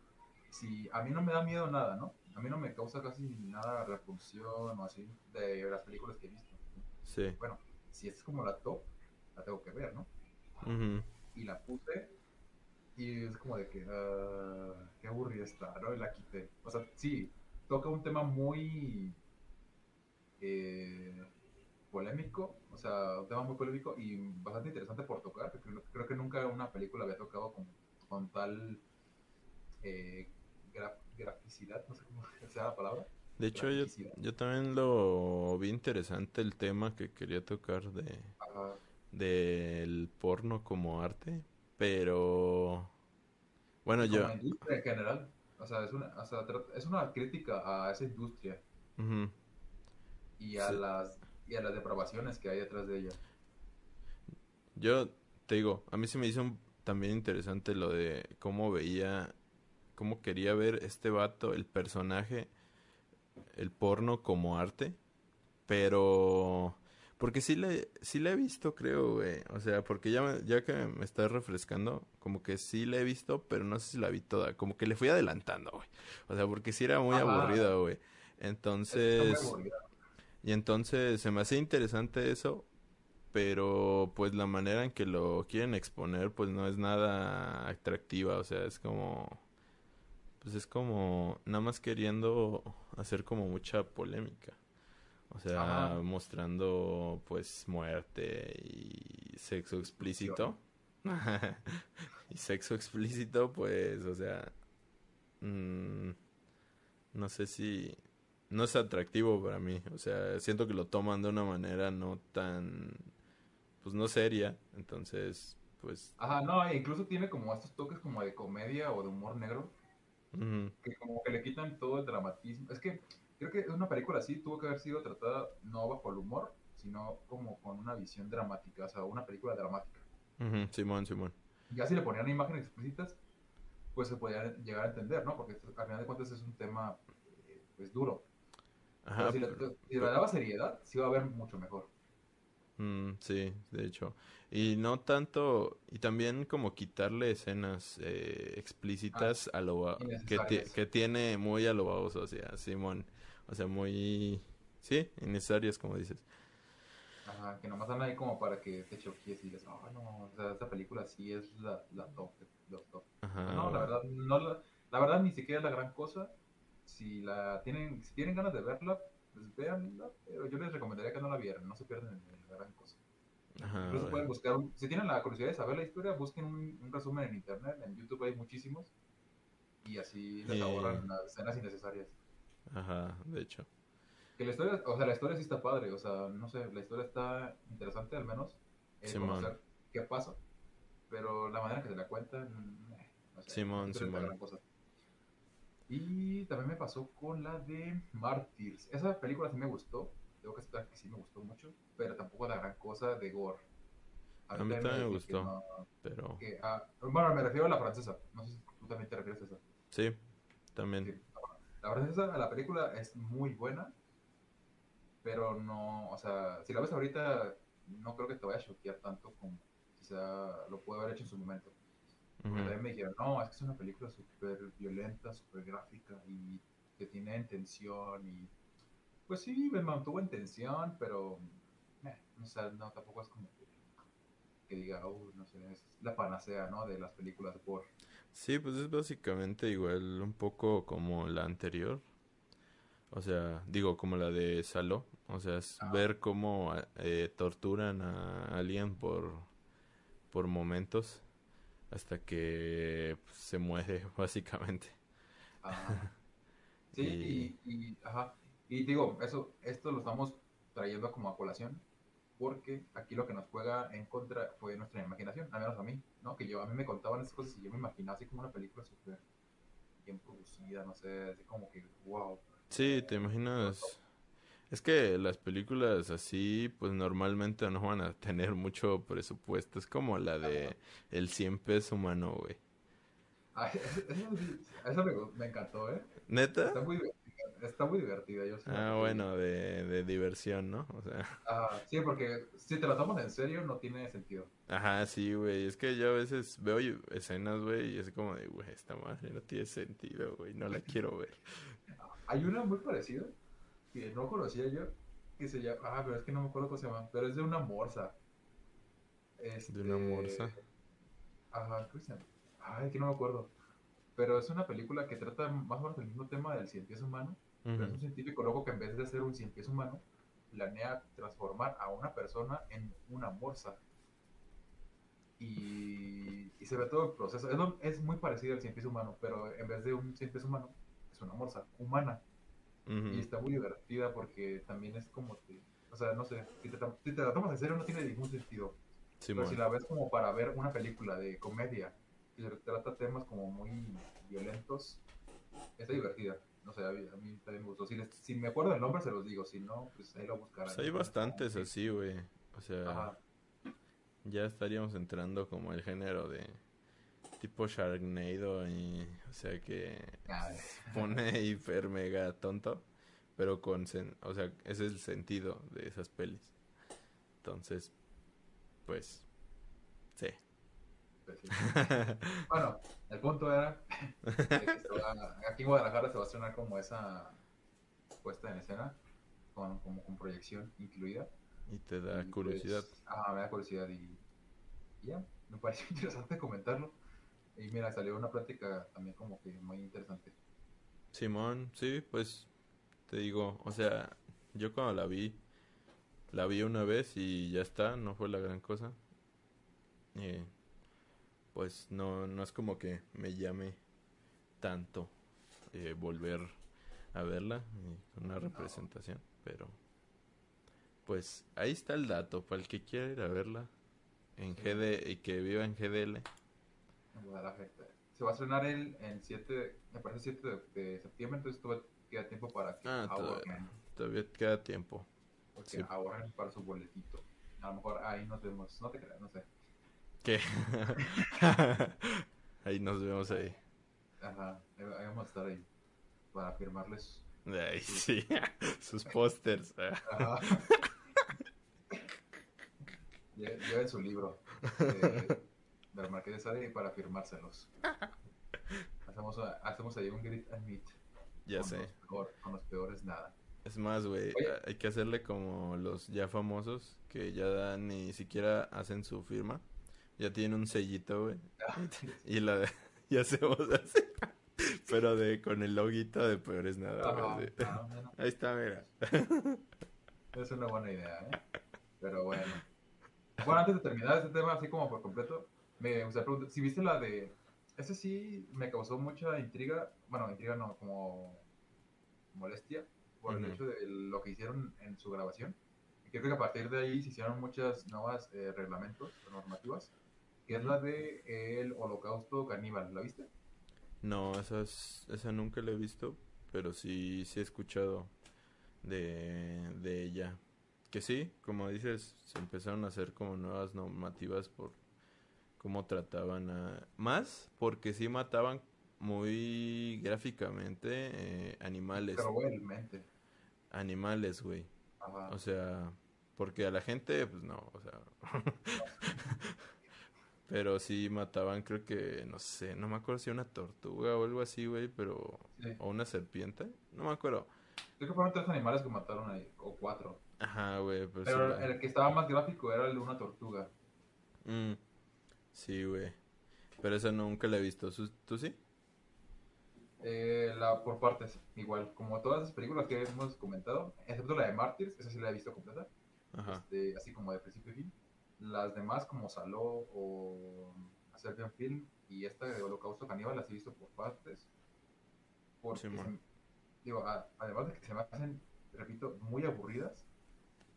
Speaker 2: si a mí no me da miedo nada, ¿no? A mí no me causa casi nada repulsión o así de las películas que he visto.
Speaker 3: Sí.
Speaker 2: Bueno, si es como la top, la tengo que ver, ¿no?
Speaker 3: Ujú.
Speaker 2: y la puse y es como de que ah, qué aburrida está, ¿no? Y la quité. O sea, sí, toca un tema muy eh, polémico, o sea, un tema muy polémico y bastante interesante por tocar, porque creo, que nunca una película había tocado con, con tal eh, gra- graficidad, no sé cómo sea la palabra.
Speaker 3: De hecho, yo, yo también lo vi interesante el tema que quería tocar de
Speaker 2: Ajá.
Speaker 3: del porno como arte, pero bueno,
Speaker 2: como
Speaker 3: yo
Speaker 2: industria en general. O sea, es una, o sea, es una crítica a esa industria y a
Speaker 3: Sí.
Speaker 2: las y a las depravaciones que hay detrás de ella.
Speaker 3: Yo te digo, a mí se me hizo un- también interesante lo de cómo veía, cómo quería ver este vato, el personaje, el porno como arte, pero porque sí le, sí le he visto, creo, güey, o sea, porque ya, me- ya que me estás refrescando, como que sí la he visto, pero no sé si la vi toda, como que le fui adelantando, güey, o sea, porque sí era muy
Speaker 2: Ajá.
Speaker 3: aburrida, güey,
Speaker 2: muy
Speaker 3: entonces... Y entonces se me hace interesante eso, pero pues la manera en que lo quieren exponer pues no es nada atractiva, o sea, es como pues es como nada más queriendo hacer como mucha polémica. O sea,
Speaker 2: Ajá.
Speaker 3: mostrando pues muerte y sexo explícito. y sexo explícito pues, o sea, mm, no sé si no es atractivo para mí. O sea, siento que lo toman de una manera no tan, pues no seria. Entonces, pues,
Speaker 2: Ajá, no, e incluso tiene como estos toques como de comedia o de humor negro, que como que le quitan todo el dramatismo. Es que creo que una película así tuvo que haber sido tratada no bajo el humor, sino como con una visión dramática, o sea, una película dramática.
Speaker 3: ujú, Simón, Simón.
Speaker 2: Ya si le ponían imágenes explícitas, pues se podía llegar a entender, ¿no? Porque al final de cuentas es un tema, eh, pues, duro.
Speaker 3: Ajá,
Speaker 2: Pero si le,
Speaker 3: pero-
Speaker 2: si le daba seriedad, sí iba a ver mucho mejor.
Speaker 3: mm, sí, de hecho. Y no tanto, y también como quitarle escenas eh, explícitas a lo que, que tiene muy a lo baboso, o sea, Simón. O sea, muy, sí, innecesarias como dices.
Speaker 2: Ajá, que nomás están ahí como para que te choques y digas, oh, no, o sea, esta película sí es la, la top los top.
Speaker 3: Ajá.
Speaker 2: no, la verdad, no la, la verdad ni siquiera es la gran cosa. Si la tienen, si tienen ganas de verla, pues véanla, pero yo les recomendaría que no la vieran, no se pierden en la gran cosa.
Speaker 3: Ajá,
Speaker 2: Incluso pueden buscar, un- si tienen la curiosidad de saber la historia, busquen un, un resumen en internet, en YouTube hay muchísimos, y así les ahorran las escenas innecesarias.
Speaker 3: Ajá, de hecho.
Speaker 2: Que la historia, o sea, la historia sí está padre, o sea, no sé, la historia está interesante al menos, eh,
Speaker 3: Simón.
Speaker 2: qué pasa, pero la manera que se la cuentan, eh, no sé,
Speaker 3: Simón, Simón.
Speaker 2: Y también me pasó con la de Martyrs. Esa película sí me gustó, tengo que aceptar que sí me gustó mucho, pero tampoco la gran cosa de gore.
Speaker 3: A mí también me gustó.
Speaker 2: no-
Speaker 3: Pero
Speaker 2: que, ah, bueno, me refiero a la francesa, no sé si tú también te refieres a esa.
Speaker 3: sí, también.
Speaker 2: Sí. La verdad es que la película es muy buena, pero no, o sea, si la ves ahorita, no creo que te vaya a choquear tanto como quizá lo puede haber hecho en su momento. Porque también me dijeron, no, es que es una película súper violenta, súper gráfica y que tiene en tensión y... Pues sí, me mantuvo en tensión, pero... eh, no sé, no, tampoco es como que, que diga, oh, no sé, es la panacea, ¿no? De las películas por...
Speaker 3: Sí, pues es básicamente igual un poco como la anterior. O sea, digo, como la de Saló. O sea, es
Speaker 2: Ah.
Speaker 3: ver cómo eh, torturan a alguien por, por momentos hasta que pues, se muere, básicamente.
Speaker 2: Ajá. Sí, y, y- ajá. Y digo, eso, esto lo estamos trayendo como a colación, porque aquí lo que nos juega en contra fue nuestra imaginación, al menos a mí, ¿no? Que yo, a mí me contaban esas cosas y yo me imaginaba así como una película súper bien producida, no sé, así como que, wow.
Speaker 3: Sí, te imaginas. Es que las películas así, pues normalmente no van a tener mucho presupuesto. Es como la de El 100 peso humano, güey.
Speaker 2: Eso, eso me, me encantó, ¿eh?
Speaker 3: ¿Neta?
Speaker 2: Está muy divertida, está muy divertida, yo la
Speaker 3: Ah, bueno, de, de diversión, ¿no? O sea.
Speaker 2: Ah, sí, porque si te la tomas en serio no tiene sentido.
Speaker 3: ajá, sí, güey. Es que yo a veces veo escenas, güey, y es como de, güey, esta madre no tiene sentido, güey, no la quiero ver.
Speaker 2: Hay una muy parecida que no conocía yo, que se llama, ah, pero es que no me acuerdo cómo se llama, pero es de una morsa.
Speaker 3: De una
Speaker 2: Este,
Speaker 3: morsa.
Speaker 2: Ajá, se llama. Ay, que no me acuerdo. Pero es una película que trata más o menos el mismo tema del cien humano, pero es un científico loco que en vez de ser un cien pies humano, planea transformar a una persona en una morsa. Y, y se ve todo el proceso. Es, lo- es muy parecido al cien pies humano, pero en vez de un cien pies humano, es una morsa humana. Y
Speaker 3: Ujú.
Speaker 2: está muy divertida porque también es como que, o sea, no sé, si te, si te la tomas en serio no tiene ningún sentido. Pero si
Speaker 3: Simón.
Speaker 2: la ves como para ver una película de comedia que se trata temas como muy violentos, está divertida. No sé, a mí, a mí también me gustó. Si, les- si me acuerdo del nombre se los digo, si no, pues ahí lo buscarán.
Speaker 3: Pues hay bastantes así, güey. O sea,
Speaker 2: Ajá.
Speaker 3: ya estaríamos entrando como el género de tipo Sharknado y, o sea, que
Speaker 2: Ah,
Speaker 3: pone hiper mega tonto, pero con, sen- o sea, ese es el sentido de esas pelis. Entonces, pues, sí.
Speaker 2: Pues. Bueno, el punto era que va- aquí en Guadalajara se va a estrenar como esa puesta en escena, con, como con proyección incluida.
Speaker 3: Y te da
Speaker 2: Y,
Speaker 3: curiosidad.
Speaker 2: pues, ah, me da curiosidad y, y ya, me pareció interesante comentarlo. Y mira, salió una plática también como que muy interesante.
Speaker 3: Simón, sí, pues, te digo, o sea, yo cuando la vi, la vi una vez y ya está, no fue la gran cosa. Eh, pues no, no es como que me llame tanto eh, volver a verla con una representación, pero pues ahí está el dato para el que quiera ir a verla en. GD y que viva en GDL.
Speaker 2: Se va a estrenar el, en 7, me parece 7 de, de septiembre, entonces todavía queda tiempo para que
Speaker 3: Ah,
Speaker 2: ahorren,
Speaker 3: Todavía queda tiempo.
Speaker 2: porque
Speaker 3: sí.
Speaker 2: ahorren para su boletito. A lo mejor ahí nos vemos, no te creas, no sé.
Speaker 3: Ahí nos vemos ahí.
Speaker 2: Ajá, ahí ahí vamos a estar ahí para firmarles.
Speaker 3: Ay, sí, sus pósters.
Speaker 2: Lleven su libro de, del Marqués de Sade para firmárselos. Hacemos, hacemos ahí un grit and meet.
Speaker 3: Ya
Speaker 2: con
Speaker 3: sé.
Speaker 2: Los peor- con los peores nada.
Speaker 3: Es más, güey, hay que hacerle como los ya famosos que ya ni siquiera hacen su firma. Ya tienen un sellito, güey. Y la y hacemos así. Pero de con el loguito de peor es nada, güey.
Speaker 2: ah, bueno,
Speaker 3: Ahí está, mira.
Speaker 2: es una buena idea, ¿eh? Pero bueno. Bueno, antes de terminar este tema así como por completo, me gustaría preguntar, si viste la de... Ese sí me causó mucha intriga, bueno, intriga no, como molestia, por el hecho de lo que hicieron en su grabación. Y creo que a partir de ahí se hicieron muchas nuevas eh, reglamentos o normativas, que es la de el holocausto caníbal, ¿la viste?
Speaker 3: No, esa, es- esa nunca la he visto, pero sí, sí he escuchado de, de ella. Que sí, como dices, se empezaron a hacer como nuevas normativas por cómo trataban a... Más porque sí mataban muy gráficamente eh, animales.
Speaker 2: Cruelmente.
Speaker 3: Animales, güey. O sea, porque a la gente, pues no, o sea... Pero sí mataban, creo que, no sé, no me acuerdo si una tortuga o algo así, güey, pero...
Speaker 2: Sí.
Speaker 3: O una serpiente, no me acuerdo.
Speaker 2: Creo que fueron tres animales que mataron ahí, o cuatro.
Speaker 3: Ajá, güey, pero, sí,
Speaker 2: Pero
Speaker 3: güey.
Speaker 2: el que estaba más gráfico era el de una tortuga.
Speaker 3: Mm, sí, güey. Pero esa nunca la he visto. ¿Tú, sí?
Speaker 2: Eh, la, por partes, igual. Como todas las películas que hemos comentado, excepto la de Mártires, esa sí la he visto completa.
Speaker 3: Ajá.
Speaker 2: este, así como de principio a fin. Las demás, como Saló o Serbian Film y esta de Holocausto Caníbal, las he visto por partes. Porque, se digo, a- además de que se me hacen, repito, muy aburridas,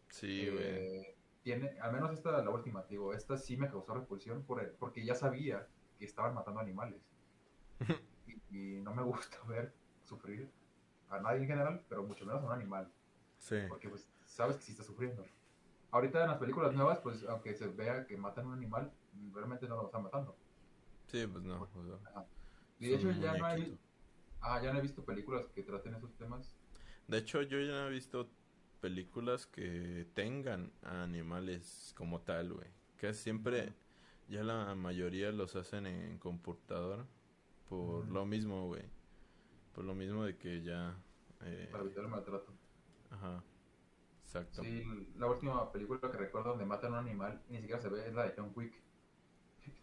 Speaker 3: Sí,
Speaker 2: eh, tiene, al menos esta, la última, digo, esta sí me causó repulsión por el- porque ya sabía que estaban matando animales. y, y no me gusta ver sufrir a nadie en general, pero mucho menos a un animal
Speaker 3: Sí.
Speaker 2: porque pues sabes que sí está sufriendo. Ahorita en las películas nuevas, pues aunque se vea que matan a un animal, realmente no lo están matando.
Speaker 3: Sí, pues no. o sea,
Speaker 2: Y de hecho ya no,
Speaker 3: muñequito.
Speaker 2: ah, ya no he visto películas que traten esos temas.
Speaker 3: De hecho, yo ya he visto películas que tengan a animales como tal, güey. Que siempre, ya la mayoría los hacen en computadora. Por lo mismo, güey. Por lo mismo de que ya... eh,
Speaker 2: Para evitar el maltrato.
Speaker 3: ajá. Exacto.
Speaker 2: Sí, la última película que recuerdo donde matan a un animal y ni siquiera se ve es la de John Wick.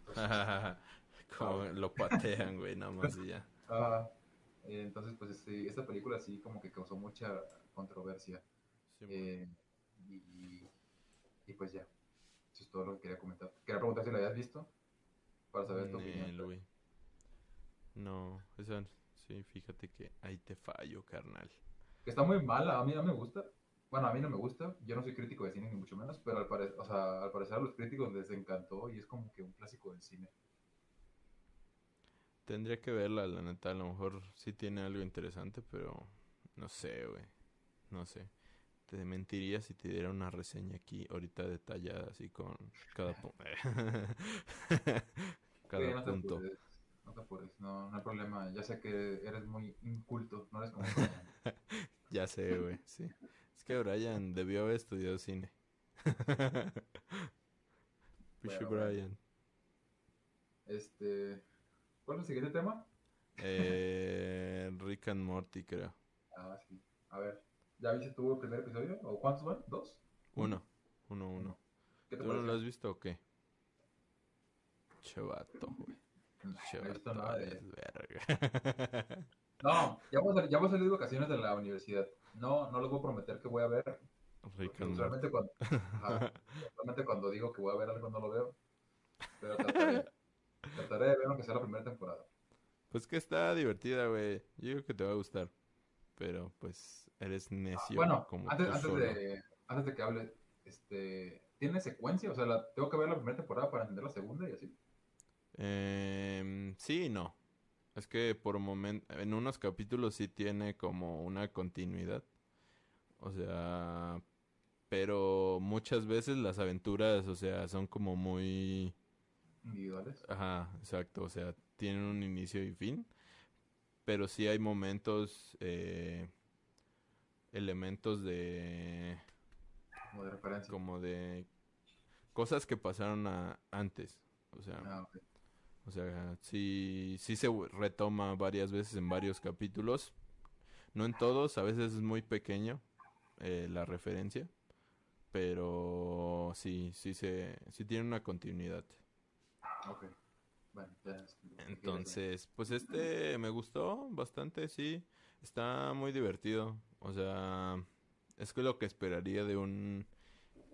Speaker 3: Como lo patean, güey, nada más y ya.
Speaker 2: Ah, eh, entonces, pues este, esta película sí como que causó mucha controversia.
Speaker 3: Sí,
Speaker 2: Eh, y, y pues ya, eso es todo lo que quería comentar. Quería preguntar si la habías visto para saber tu opinión.
Speaker 3: No, esa sí, fíjate que ahí te fallo, carnal.
Speaker 2: Está muy mala, a mí no me gusta. Bueno, a mí no me gusta, yo no soy crítico de cine ni mucho menos, pero al, pare- o sea, al parecer a los críticos les encantó y es como que un clásico del cine.
Speaker 3: Tendría que verla, la neta, a lo mejor sí tiene algo interesante, pero no sé, güey. No sé. Te mentiría si te diera una reseña aquí ahorita detallada, así con cada, pu-
Speaker 2: Sí,
Speaker 3: cada
Speaker 2: no
Speaker 3: punto.
Speaker 2: no te apures, no, no hay problema. Ya sé que eres muy inculto, no eres como...
Speaker 3: Ya sé, güey, sí. Es que Brian debió haber estudiado cine.
Speaker 2: Bueno, bueno.
Speaker 3: Brian.
Speaker 2: este, ¿Cuál es el siguiente tema?
Speaker 3: Eh, Rick and Morty, creo.
Speaker 2: Ah, sí. A ver, ¿ya viste tu el primer episodio? ¿O cuántos van? ¿Dos?
Speaker 3: Uno, uno, uno.
Speaker 2: ¿Qué te
Speaker 3: ¿Tú no lo has visto o qué? Chevato, güey.
Speaker 2: No, no
Speaker 3: Chevato,
Speaker 2: de
Speaker 3: verga.
Speaker 2: No, ya voy, a ya voy a salir de vacaciones de la universidad. No, no les voy a prometer que voy a ver.
Speaker 3: Morty.
Speaker 2: usualmente cuando, ajá, usualmente cuando digo que voy a ver algo no lo veo. Pero trataré, trataré de ver aunque sea la primera temporada.
Speaker 3: Pues que está divertida, güey. Yo creo que te va a gustar. Pero pues eres necio
Speaker 2: Bueno,
Speaker 3: como
Speaker 2: antes,
Speaker 3: tú
Speaker 2: antes,
Speaker 3: solo.
Speaker 2: de, antes de que hable, este, ¿tiene secuencia? O sea, la, tengo que ver la primera temporada para entender la segunda y así.
Speaker 3: Em, sí y no. Es que por momento, en unos capítulos sí tiene como una continuidad. O sea, pero muchas veces las aventuras, o sea, son como muy...
Speaker 2: Individuales.
Speaker 3: Ajá, exacto. O sea, tienen un inicio y fin. Pero sí hay momentos, eh, elementos de...
Speaker 2: Como de referencia.
Speaker 3: como de cosas que pasaron a- antes. O sea,
Speaker 2: Ah.
Speaker 3: O sea, sí, sí se retoma varias veces en varios capítulos. No en todos, a veces es muy pequeño, eh, la referencia. Pero sí, sí se, sí tiene una continuidad.
Speaker 2: Ok. Bueno, ya es-
Speaker 3: Entonces, pues este me gustó bastante, sí. Está muy divertido. O sea, es que lo que esperaría de un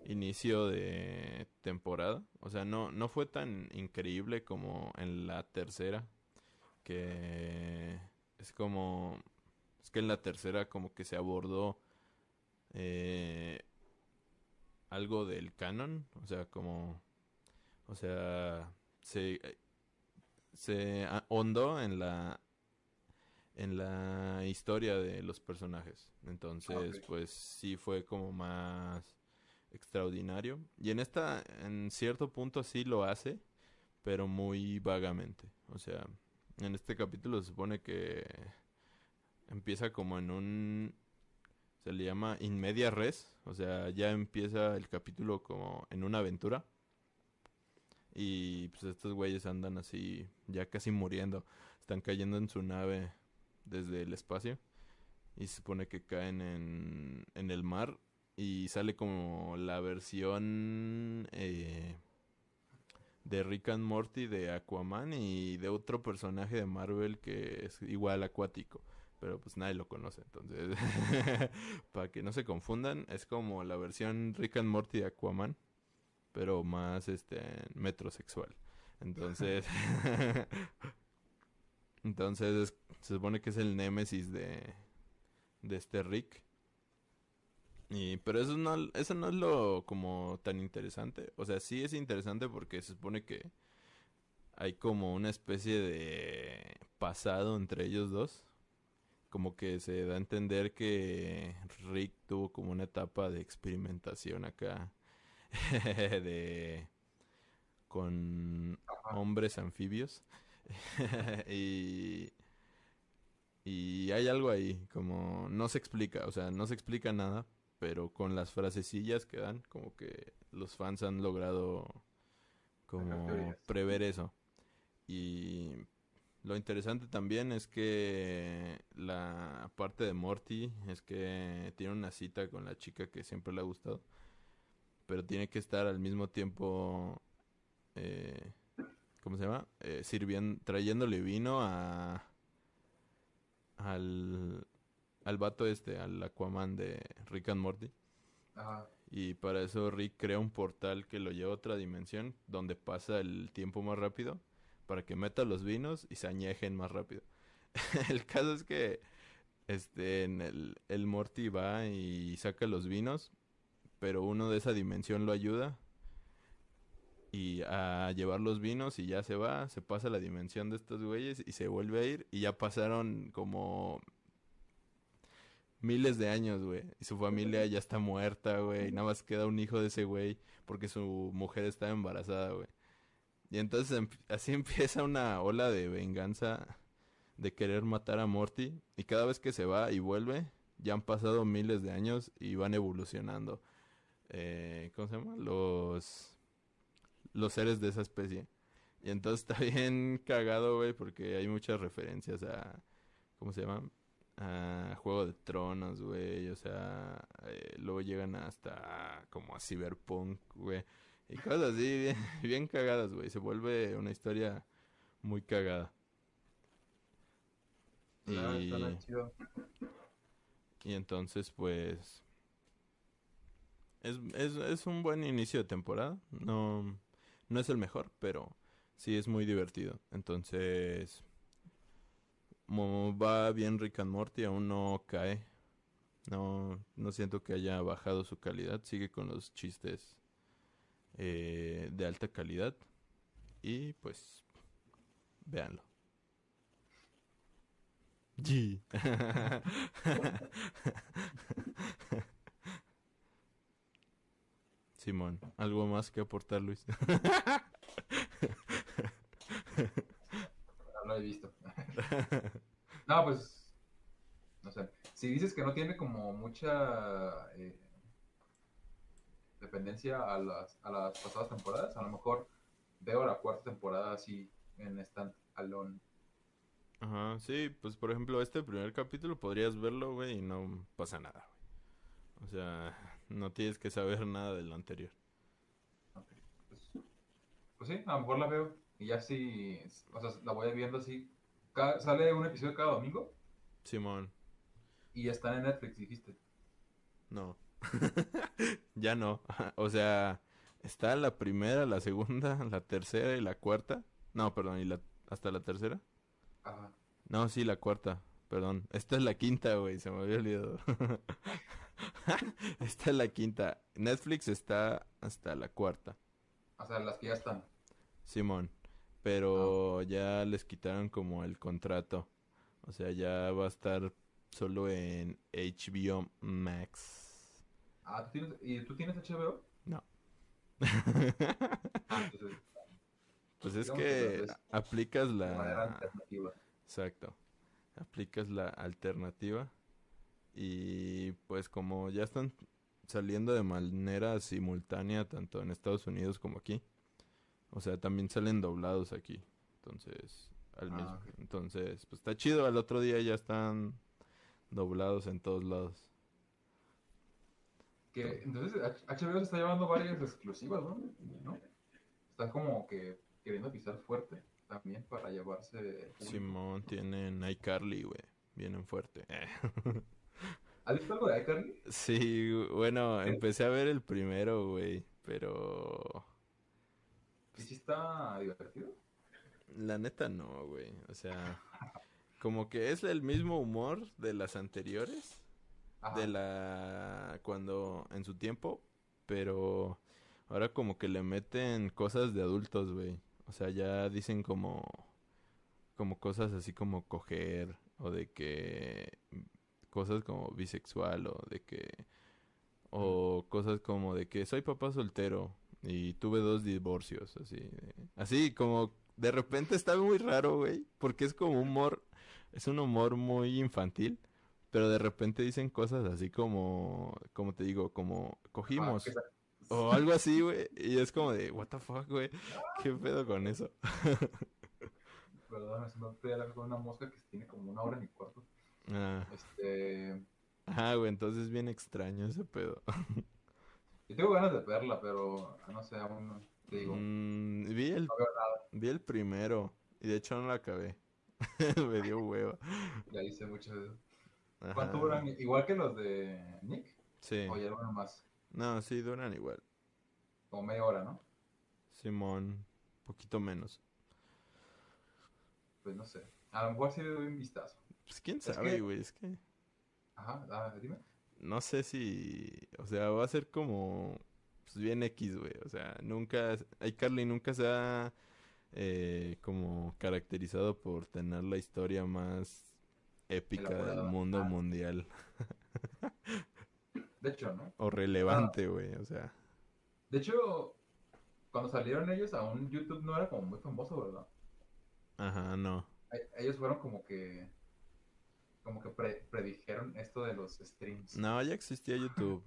Speaker 3: inicio de temporada. O sea, no, no fue tan increíble como en la tercera. Que es como... Es que en la tercera como que se abordó eh, algo del canon. O sea, como... O sea, se, se ahondó en la en la historia de los personajes. Entonces, pues sí fue como más extraordinario. Y en esta, en cierto punto sí lo hace, pero muy vagamente. O sea, en este capítulo se supone que empieza como en un se le llama in media res, o sea, ya empieza el capítulo como en una aventura. Y pues estos güeyes andan así, ya casi muriendo. Están cayendo en su nave desde el espacio. Y se supone que caen en, en el mar. Y sale como la versión eh, de Rick and Morty de Aquaman y de otro personaje de Marvel que es igual acuático. Pero pues nadie lo conoce. Entonces, para que no se confundan, es como la versión Rick and Morty de Aquaman pero más este metrosexual. Entonces, entonces es- se supone que es el némesis de de este Rick. Y pero eso no eso no es lo como tan interesante, o sea, sí es interesante porque se supone que hay como una especie de pasado entre ellos dos. Como que se da a entender que Rick tuvo como una etapa de experimentación acá de con hombres anfibios. Y y hay algo ahí como no se explica o sea no se explica nada pero con las frasecillas que dan como que los fans han logrado como prever eso y lo interesante también es que la parte de Morty es que tiene una cita con la chica que siempre le ha gustado pero tiene que estar al mismo tiempo, eh, ¿cómo se llama? Eh, sirviendo, trayéndole vino a al al vato este, al Aquaman de Rick and Morty.
Speaker 2: Ajá.
Speaker 3: Y para eso Rick crea un portal que lo lleva a otra dimensión donde pasa el tiempo más rápido para que meta los vinos y se añejen más rápido. el caso es que este en el, el Morty va y saca los vinos, pero uno de esa dimensión lo ayuda y a llevar los vinos y ya se va, se pasa a la dimensión de estos güeyes y se vuelve a ir y ya pasaron como miles de años, güey. Y su familia ya está muerta, güey. Y nada más queda un hijo de ese güey porque su mujer está embarazada, güey. Y entonces em- así empieza una ola de venganza de querer matar a Morty. Y cada vez que se va y vuelve, ya han pasado miles de años y van evolucionando. Eh, ¿Cómo se llama? Los los seres de esa especie. Y entonces está bien cagado, güey, porque hay muchas referencias a, ¿cómo se llama? A Juego de Tronos, güey, o sea, eh, luego llegan hasta como a Cyberpunk, güey, y cosas así bien, bien cagadas, güey, se vuelve una historia muy cagada. Y, y entonces, pues, es, es, es un buen inicio de temporada, no, no es el mejor, pero sí es muy divertido. Entonces, va bien Rick and Morty, aún no cae. No, no siento que haya bajado su calidad. Sigue con los chistes eh, de alta calidad. Y pues, véanlo. G. Simón, ¿algo más que aportar, Luis?
Speaker 2: No lo he visto. no, pues. No sé. Si dices que no tiene como mucha eh, dependencia a las, a las pasadas temporadas, a lo mejor veo la cuarta temporada así en stand alone.
Speaker 3: Ajá, sí, pues por ejemplo, este primer capítulo podrías verlo, güey, y no pasa nada, güey. O sea, no tienes que saber nada de lo anterior.
Speaker 2: Ok, Pues, pues sí, a lo mejor la veo. Y ya sí, o sea, la voy viendo así. Cada- sale un episodio cada domingo
Speaker 3: Simón,
Speaker 2: y está en Netflix, dijiste.
Speaker 3: no. Ya no. O sea, está la primera, la segunda, la tercera y la cuarta. No, perdón, ¿y la hasta la tercera?
Speaker 2: Ajá.
Speaker 3: No, sí, la cuarta. Perdón. Esta es la quinta, güey. Se me había olvidado. Esta es la quinta. Netflix está hasta la cuarta.
Speaker 2: O sea, las que ya están.
Speaker 3: Simón. Pero ya les quitaron como el contrato. O sea, ya va a estar solo en HBO Max.
Speaker 2: Ah, ¿tú tienes, ¿y tú tienes HBO?
Speaker 3: No.
Speaker 2: Ah, entonces,
Speaker 3: Pues es
Speaker 2: Digamos que
Speaker 3: aplicas la...
Speaker 2: alternativa.
Speaker 3: Exacto. Aplicas la alternativa y pues como ya están saliendo de manera simultánea tanto en Estados Unidos como aquí. O sea, también salen doblados aquí. Entonces, al
Speaker 2: Ah,
Speaker 3: mismo.
Speaker 2: ok.
Speaker 3: Entonces, pues está chido. Al otro día ya están doblados en todos lados.
Speaker 2: Que, entonces, HBO se está llevando varias exclusivas, ¿no? ¿No? Está como que queriendo pisar fuerte también para llevarse.
Speaker 3: Simón tienen iCarly, güey. Vienen fuerte.
Speaker 2: ¿Has visto algo de iCarly?
Speaker 3: Sí, bueno, empecé a ver el primero, güey. Pero
Speaker 2: ¿Y si está divertido?
Speaker 3: La neta no, güey. O sea, como que es el mismo humor de las anteriores,
Speaker 2: Ajá.
Speaker 3: de la cuando en su tiempo, pero ahora como que le meten cosas de adultos, güey. O sea, ya dicen como como cosas así como coger o de que cosas como bisexual o de que o cosas como de que soy papá soltero y tuve dos divorcios, así. de- Así como de repente está muy raro, güey, porque es como humor, es un humor muy infantil, pero de repente dicen cosas así como, como te digo, como
Speaker 2: Ah,
Speaker 3: cogimos
Speaker 2: sa-
Speaker 3: o algo así, güey, y es como de, what the fuck, güey, qué pedo con eso.
Speaker 2: Perdón, la con una mosca que tiene como una hora en mi cuarto.
Speaker 3: Ah,
Speaker 2: Este.
Speaker 3: ajá, güey, entonces es bien extraño ese pedo.
Speaker 2: Yo tengo ganas de verla, pero no sé, aún no. Te digo,
Speaker 3: Mm, vi el,
Speaker 2: no veo nada.
Speaker 3: vi el primero, y de hecho no la acabé. Me dio hueva.
Speaker 2: Ya hice mucho de eso. ¿Cuánto duran? ¿Igual que los de Nick?
Speaker 3: Sí.
Speaker 2: ¿O ya duran más?
Speaker 3: No, sí, duran igual.
Speaker 2: Como media hora, ¿no?
Speaker 3: Simón, poquito menos.
Speaker 2: Pues no sé. A lo mejor sí le doy un vistazo.
Speaker 3: Pues quién sabe, güey, es que
Speaker 2: Ajá, ah, dime.
Speaker 3: No sé si, o sea, va a ser como, pues bien X, güey, o sea, nunca, iCarly nunca se ha eh, como caracterizado por tener la historia más épica del mundo
Speaker 2: Ah.
Speaker 3: mundial
Speaker 2: De hecho, ¿no?
Speaker 3: o relevante, güey, o sea,
Speaker 2: De hecho, cuando salieron ellos, aún YouTube no era como muy famoso, ¿verdad?
Speaker 3: ajá, no,
Speaker 2: E- Ellos fueron como que. Como que pre- predijeron esto de los streams.
Speaker 3: no, ya existía YouTube.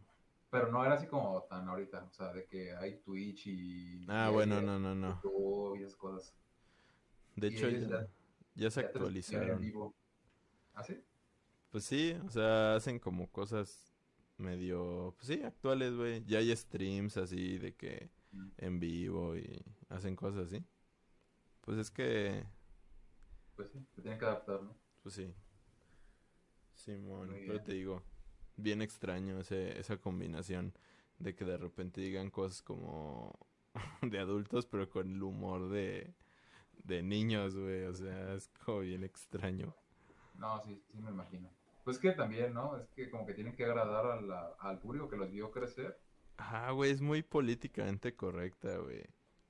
Speaker 2: Pero no era así como tan ahorita. O sea, de que hay Twitch y.
Speaker 3: Ah,
Speaker 2: y
Speaker 3: bueno, no, no, no.
Speaker 2: YouTube y esas cosas.
Speaker 3: De
Speaker 2: Y
Speaker 3: hecho, ya,
Speaker 2: ya-
Speaker 3: ya se actualizaron.
Speaker 2: vivo. ¿Ah, sí?
Speaker 3: Pues sí, o sea, hacen como cosas medio, pues sí, actuales, güey. Ya hay streams así de que
Speaker 2: Mm.
Speaker 3: en vivo y hacen cosas así. Pues es que,
Speaker 2: Pues sí, se tienen que adaptar, ¿no?
Speaker 3: pues sí. Simón,
Speaker 2: Muy
Speaker 3: pero
Speaker 2: bien.
Speaker 3: te digo, bien extraño ese, esa combinación de que de repente digan cosas como de adultos, pero con el humor de, de niños, güey. O sea, es como bien extraño.
Speaker 2: No, sí, sí me imagino. Pues que también, ¿no? Es que como que tienen que agradar a la- al público que los vio crecer.
Speaker 3: Ah, güey, es muy políticamente correcta, güey.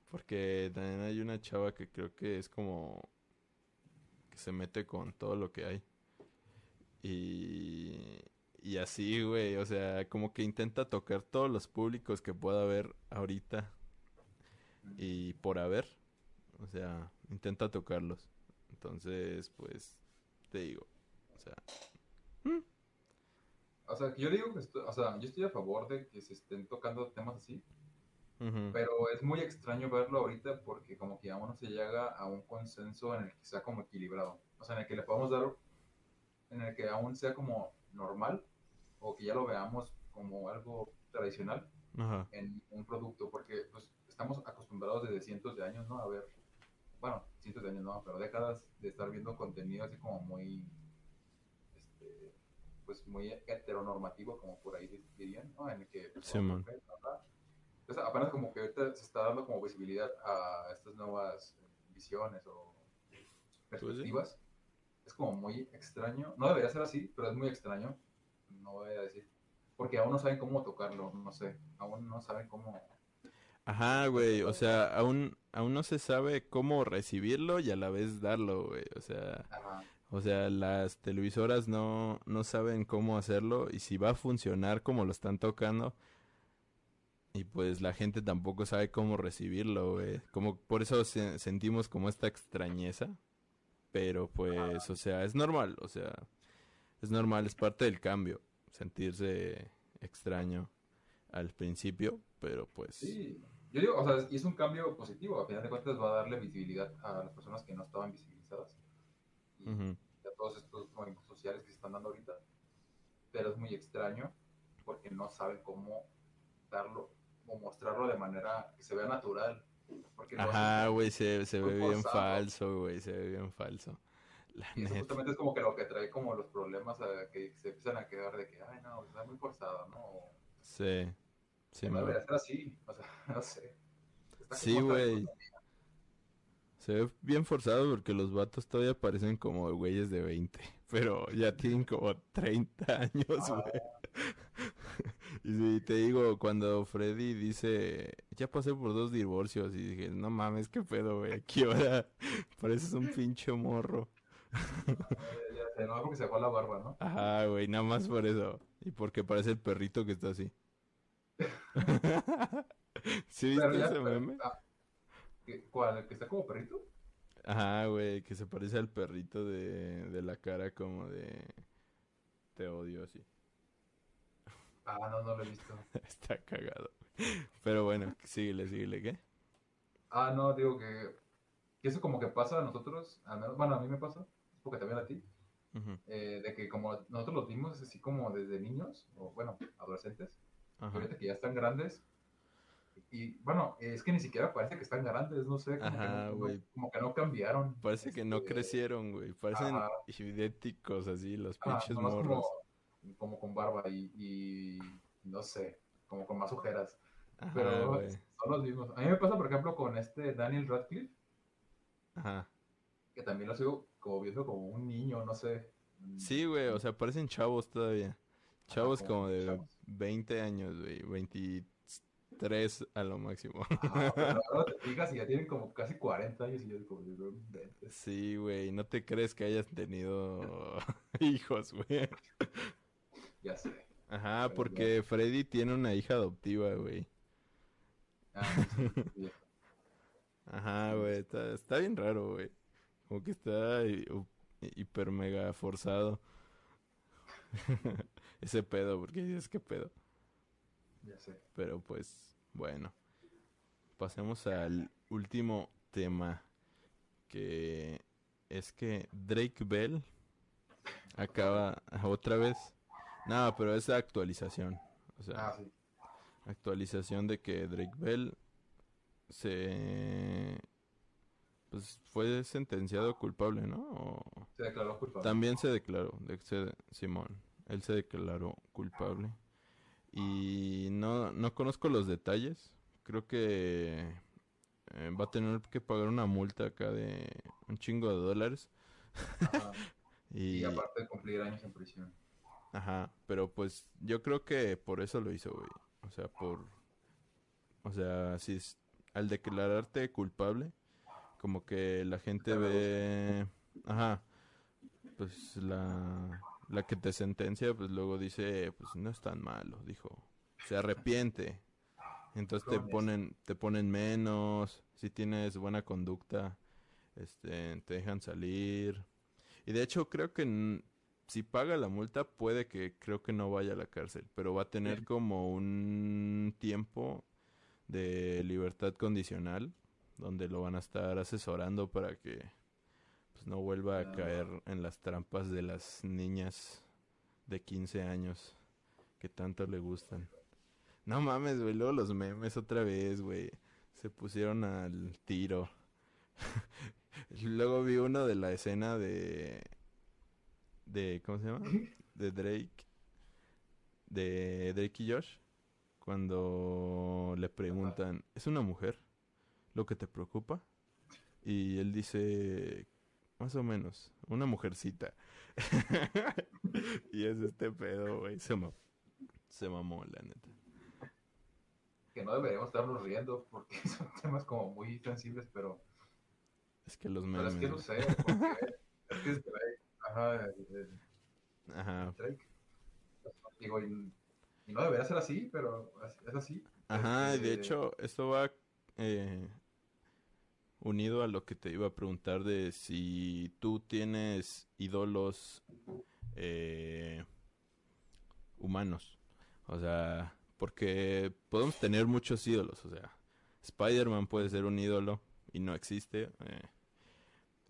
Speaker 3: Porque también hay una chava que creo que es como que se mete con todo lo que hay. Y, y así, güey, o sea, como que intenta tocar todos los públicos que pueda haber ahorita y por haber. O sea, intenta tocarlos. Entonces, pues, te digo, o sea,
Speaker 2: O sea, que yo digo que estoy, o sea, yo estoy a favor de que se estén tocando temas así, pero es muy extraño verlo ahorita porque como que aún no se llega a un consenso en el que sea como equilibrado. O sea, en el que le podamos dar, en el que aún sea como normal o que ya lo veamos como algo tradicional
Speaker 3: Ajá.
Speaker 2: en un producto, porque pues estamos acostumbrados desde cientos de años, ¿no? A ver, bueno, cientos de años no, pero décadas de estar viendo contenido así como muy, este, pues muy heteronormativo, como por ahí dirían, ¿no? En el que, pues,
Speaker 3: Sí, man.
Speaker 2: Entonces apenas como que ahorita se está dando como visibilidad a estas nuevas visiones o
Speaker 3: Pues sí.
Speaker 2: Es como muy extraño, no debería ser así, pero es muy extraño, no voy a decir, porque aún no saben cómo tocarlo, no sé, aún no saben cómo.
Speaker 3: Ajá, güey, o sea, aún, aún no se sabe cómo recibirlo y a la vez darlo, güey, o sea,
Speaker 2: Ajá.
Speaker 3: o sea, las televisoras no, no saben cómo hacerlo y si va a funcionar como lo están tocando y pues la gente tampoco sabe cómo recibirlo, güey, como por eso se- sentimos como esta extrañeza, pero pues, o sea, es normal, o sea, es normal, es parte del cambio, sentirse extraño al principio, pero pues...
Speaker 2: Sí, yo digo, o sea, y es un cambio positivo, a final de cuentas va a darle visibilidad a las personas que no estaban visibilizadas y a todos estos movimientos sociales que se están dando ahorita, pero es muy extraño porque no saben cómo darlo o mostrarlo de manera que se vea natural. Porque
Speaker 3: Ajá, güey, se, se ve bien
Speaker 2: forzado.
Speaker 3: falso, güey, se ve bien falso. La
Speaker 2: Y eso
Speaker 3: neta.
Speaker 2: justamente es como que lo que trae como los problemas a que se empiezan a quedar de que, ay, no, está muy forzado, ¿no?
Speaker 3: Sí, sí,
Speaker 2: no
Speaker 3: man.
Speaker 2: debería ser así, o sea, no sé. Está
Speaker 3: Sí, güey. Se ve bien forzado porque los vatos todavía parecen como güeyes de 20, pero ya tienen como 30 años,
Speaker 2: Ah.
Speaker 3: güey. Y sí, te digo, cuando Freddy dice, ya pasé por dos divorcios, y dije, no mames, qué pedo, güey, aquí ahora pareces un pinche morro.
Speaker 2: Ya, sé, no, porque se fue la barba, ¿no?
Speaker 3: Ajá, güey, nada más por eso. Y porque parece el perrito que está así. ¿Sí viste
Speaker 2: ya,
Speaker 3: ese
Speaker 2: pero-
Speaker 3: meme?
Speaker 2: ah, ¿qué- ¿Cuál? ¿El que está como perrito?
Speaker 3: Ajá, güey, que se parece al perrito de, de la cara como de... Te odio así.
Speaker 2: Ah, no, no lo he visto.
Speaker 3: Está cagado. Pero bueno, síguele, síguele, ¿qué?
Speaker 2: Ah, no, digo que, que eso como que pasa a nosotros, al menos, bueno, a mí me pasa, porque también a ti,
Speaker 3: Ujú,
Speaker 2: eh, de que como nosotros los vimos así como desde niños, o bueno, adolescentes,
Speaker 3: Ajá.
Speaker 2: ahorita que ya están grandes, y bueno, es que ni siquiera parece que están grandes, no sé, como, que,
Speaker 3: Ajá,
Speaker 2: no,
Speaker 3: güey.
Speaker 2: no- como que no cambiaron.
Speaker 3: Parece que no
Speaker 2: este,
Speaker 3: crecieron, güey. Parecen
Speaker 2: ajá.
Speaker 3: idénticos así, los pinches morros.
Speaker 2: como, como con barba y, y no sé, como con más ojeras.
Speaker 3: Ajá,
Speaker 2: Pero son los mismos. A mí me pasa, por ejemplo, con este Daniel Radcliffe,
Speaker 3: Ajá.
Speaker 2: que también lo sigo como viendo como un niño, no sé.
Speaker 3: Sí, güey, o sea, parecen chavos todavía. Chavos
Speaker 2: como
Speaker 3: como de
Speaker 2: chavos.
Speaker 3: 20 años, güey. 23 a lo máximo.
Speaker 2: Ajá, pero ahora te fijas y ya tienen como casi 40 años y yo inventes.
Speaker 3: Sí, güey, no te crees que hayas tenido hijos, güey.
Speaker 2: Ya sé.
Speaker 3: Ajá, porque Freddy tiene una hija adoptiva, güey.
Speaker 2: Ah, sí.
Speaker 3: Ajá, güey, está, está bien raro, güey. Como que está hi- u- hiper mega forzado. Ese pedo, porque dices que pedo.
Speaker 2: ya sé.
Speaker 3: Pero pues, bueno. Pasemos al último tema. Que es que Drake Bell acaba otra vez. Nada, pero es actualización. O sea,
Speaker 2: Ah, sí.
Speaker 3: Actualización de que Drake Bell se pues fue sentenciado culpable, ¿no? O-
Speaker 2: Se declaró culpable.
Speaker 3: también se declaró, de, se- Simón, él se declaró culpable y no no conozco los detalles. Creo que eh, va a tener que pagar una multa acá de un chingo de dólares y
Speaker 2: Y aparte de cumplir años en prisión.
Speaker 3: Ajá, pero pues yo creo que por eso lo hizo, güey. O sea, por... O sea, si es... al declararte culpable, como que la gente ve... Ajá, pues la... La que te sentencia, pues luego dice, pues no es tan malo, dijo. Se arrepiente. Entonces te ponen, te ponen menos, si tienes buena conducta, este, te dejan salir. Y de hecho creo que si paga la multa puede que creo que no vaya a la cárcel, pero va a tener como un tiempo de libertad condicional donde lo van a estar asesorando para que pues no vuelva a caer en las trampas de las niñas de 15 años que tanto le gustan. No mames, güey, luego los memes otra vez, güey. Se pusieron al tiro. luego vi uno de la escena de... de ¿Cómo se llama? De Drake. De Drake y Josh. Cuando le preguntan, ¿es una mujer lo que te preocupa? Y él dice, más o menos, una mujercita. y es este pedo, güey. Se, ma- se mamó, la neta.
Speaker 2: Que no deberíamos estarnos riendo porque son temas como muy sensibles, pero,
Speaker 3: Es que los
Speaker 2: pero
Speaker 3: memes.
Speaker 2: es que no sé, porque es que es Drake. Ajá, el-
Speaker 3: Ajá.
Speaker 2: Drake. Digo, y, y no debería ser así, pero es es así.
Speaker 3: Ajá, y de
Speaker 2: Este,
Speaker 3: hecho, esto va eh, unido a lo que te iba a preguntar de si tú tienes ídolos eh, humanos. O sea, porque podemos tener muchos ídolos. O sea, Spider-Man puede ser un ídolo y no existe. eh.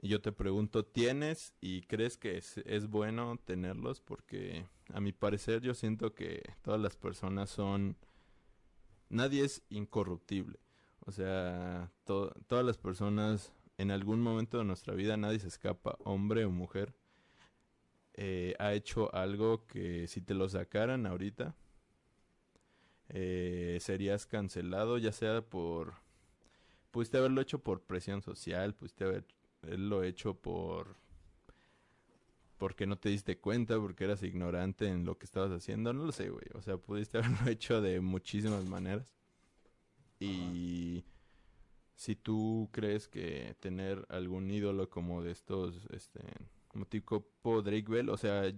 Speaker 3: Yo te pregunto, ¿tienes y crees que es, bueno tenerlos? Porque a mi parecer yo siento que todas las personas son... Nadie es incorruptible. O sea, to- todas las personas en algún momento de nuestra vida, nadie se escapa, hombre o mujer, eh, ha hecho algo que si te lo sacaran ahorita, eh, serías cancelado, ya sea por... Pudiste haberlo hecho por presión social, pudiste haberlo hecho por... porque no te diste cuenta, porque eras ignorante en lo que estabas haciendo, no lo sé, güey. O sea, pudiste haberlo hecho de muchísimas maneras. Y si tú crees que tener algún ídolo como de estos, este, como tipo Drake Bell, o sea,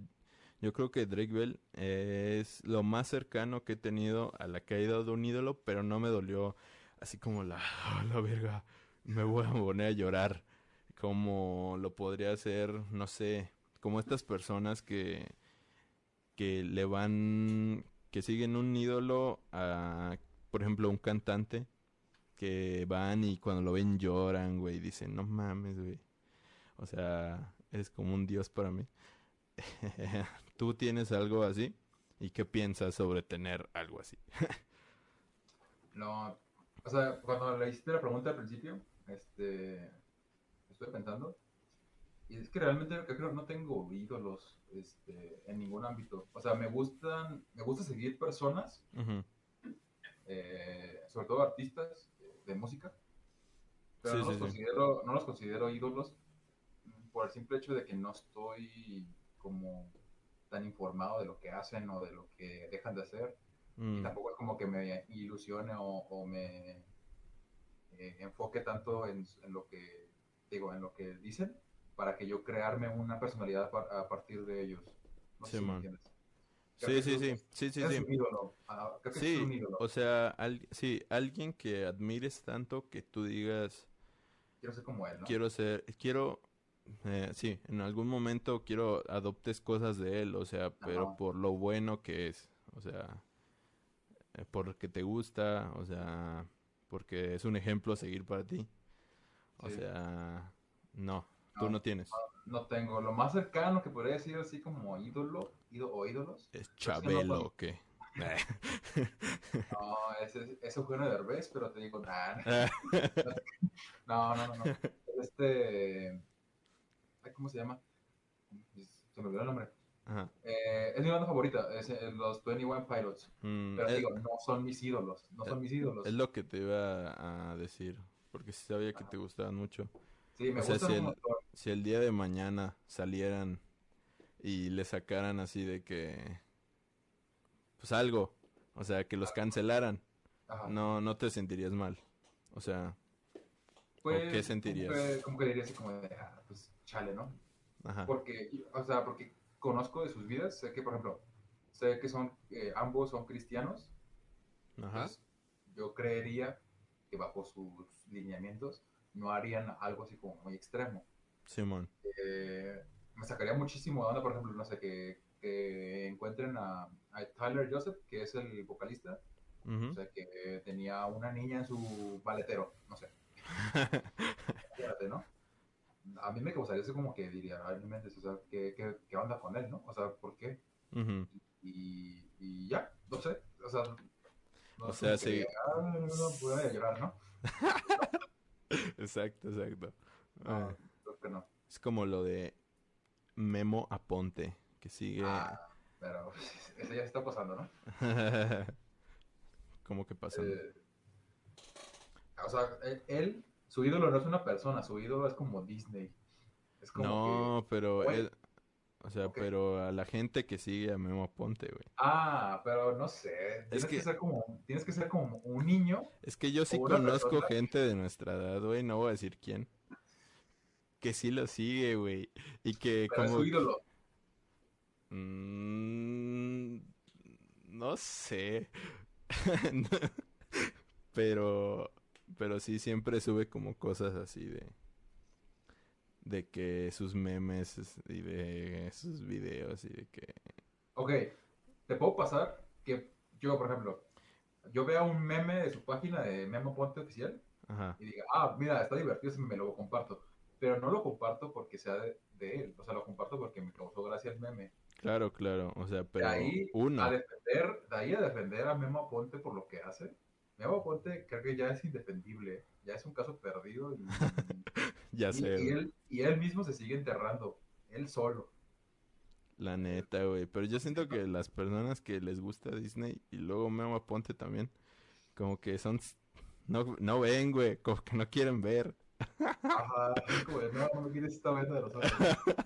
Speaker 3: yo creo que Drake Bell es lo más cercano que he tenido a la caída de un ídolo, pero no me dolió así como la, "Ah, la verga, me voy a poner a llorar, como lo podría hacer, no sé, como estas personas que, que le van, que siguen un ídolo a, por ejemplo, un cantante, que van y cuando lo ven lloran, güey, dicen, no mames, güey. O sea, eres como un dios para mí. ¿Tú tienes algo así? ¿Y qué piensas sobre tener algo así?
Speaker 2: No, o sea, cuando le hiciste la pregunta al principio, este, estoy pensando, y es que realmente yo creo no tengo ídolos, este, en ningún ámbito. O sea, me gustan, me gusta seguir personas, eh, sobre todo artistas de música, pero
Speaker 3: Sí,
Speaker 2: no, los
Speaker 3: sí.
Speaker 2: considero, no los considero ídolos mm, por el simple hecho de que no estoy como tan informado de lo que hacen o de lo que dejan de hacer. Y
Speaker 3: Mm,
Speaker 2: tampoco es como que me ilusione o, o me eh, enfoque tanto en, en lo que digo, en lo que dicen, para que yo crearme una personalidad a partir de ellos. No sé
Speaker 3: Sí,
Speaker 2: si me
Speaker 3: man.
Speaker 2: Creo
Speaker 3: Sí, sí, sí,
Speaker 2: es-
Speaker 3: sí, sí,
Speaker 2: es
Speaker 3: sí.
Speaker 2: un ídolo. Creo que es
Speaker 3: Sí,
Speaker 2: un ídolo.
Speaker 3: o sea, al- sí, alguien que admires tanto que tú digas,
Speaker 2: Quiero ser como él, ¿no?
Speaker 3: quiero ser, quiero, eh, sí, en algún momento quiero adoptes cosas de él, o sea, pero
Speaker 2: Ajá.
Speaker 3: por lo bueno que es, o sea, eh, porque te gusta, o sea, porque es un ejemplo a seguir para ti. O
Speaker 2: Sí.
Speaker 3: sea, no, tú
Speaker 2: No.
Speaker 3: no tienes.
Speaker 2: No tengo. Lo más cercano que podría decir así como ídolo, ídolo o ídolos.
Speaker 3: Es
Speaker 2: no
Speaker 3: Chabelo, ¿o qué?
Speaker 2: No, ese es Eugenio Derbez, pero te digo, nah, no, no, no, no. Este, ¿cómo se llama? Se me olvidó el nombre.
Speaker 3: Ajá.
Speaker 2: Eh, es mi banda favorita, es eh, los 21 Pilots.
Speaker 3: Mm,
Speaker 2: Pero
Speaker 3: es,
Speaker 2: digo, no son mis ídolos, no son mis ídolos.
Speaker 3: es lo que te iba a decir, porque sí sabía que te gustaban mucho.
Speaker 2: Sí, me
Speaker 3: o sea, si el-
Speaker 2: montón.
Speaker 3: Si el día de mañana salieran y le sacaran así de que, pues algo, o sea, que los cancelaran,
Speaker 2: Ajá.
Speaker 3: no, no te sentirías mal. O sea,
Speaker 2: Pues,
Speaker 3: qué sentirías?
Speaker 2: Como que, como que diría así como de, ah, pues chale, ¿no?
Speaker 3: ajá.
Speaker 2: Porque, o sea, porque conozco de sus vidas, sé que, por ejemplo, sé que son, eh, ambos son cristianos,
Speaker 3: Ajá.
Speaker 2: Entonces, yo creería que bajo sus lineamientos no harían algo así como muy extremo.
Speaker 3: Simón.
Speaker 2: Eh, me sacaría muchísimo de onda, por ejemplo, no sé, que, que encuentren a, a Tyler Joseph, que es el vocalista, o sea, que tenía una niña en su maletero, no sé, fíjate, ¿no? A mí me causaría eso como que diría, ay, no o sea, ¿qué, qué, qué onda con él, no? O sea, ¿por qué? Y, y ya, no sé, o sea, no
Speaker 3: O sea, sí.
Speaker 2: ah, no, no, llorar, ¿no?
Speaker 3: Exacto, exacto.
Speaker 2: No,
Speaker 3: Ah,
Speaker 2: creo que no.
Speaker 3: es como lo de Memo Aponte, que sigue...
Speaker 2: Ah, pero eso ya está pasando, ¿no?
Speaker 3: ¿Cómo que pasa?
Speaker 2: Eh, o sea, él, él- su ídolo no es una persona, su ídolo es como Disney. Es como
Speaker 3: No,
Speaker 2: que,
Speaker 3: pero él... O sea, pero a la gente que sigue a Memo Aponte, güey.
Speaker 2: ah, pero no sé, tienes que...
Speaker 3: que-
Speaker 2: ser como, tienes que ser como un niño.
Speaker 3: Es que yo sí conozco
Speaker 2: persona-
Speaker 3: gente de nuestra edad, güey, no voy a decir quién. Que sí lo sigue, güey. Y que
Speaker 2: Pero es
Speaker 3: como...
Speaker 2: su ídolo.
Speaker 3: Mm, no sé. Pero, pero sí siempre sube como cosas así de, de que sus memes es- y de sus videos y de que,
Speaker 2: Ok, te puedo pasar que yo, por ejemplo, yo vea un meme de su página de Memo Ponte Oficial
Speaker 3: ajá,
Speaker 2: y diga, ah, mira, está divertido meme, lo comparto. Pero no lo comparto porque sea de, de él, o sea, lo comparto porque me causó gracia el meme.
Speaker 3: claro, claro, o sea,
Speaker 2: De
Speaker 3: pero
Speaker 2: ahí
Speaker 3: uno,
Speaker 2: a defender, de ahí a defender a Memo Ponte por lo que hace. Memo Ponte creo que ya es indefendible, ya es un caso perdido y,
Speaker 3: ya
Speaker 2: y-
Speaker 3: sé,
Speaker 2: y él, y él mismo se sigue enterrando, él solo.
Speaker 3: la neta, güey, pero yo siento que las personas que les gusta Disney y luego Memo Aponte también, como que son, no, no ven, güey, como que no quieren ver.
Speaker 2: Ajá, como no, no quieres esta venta de los ojos.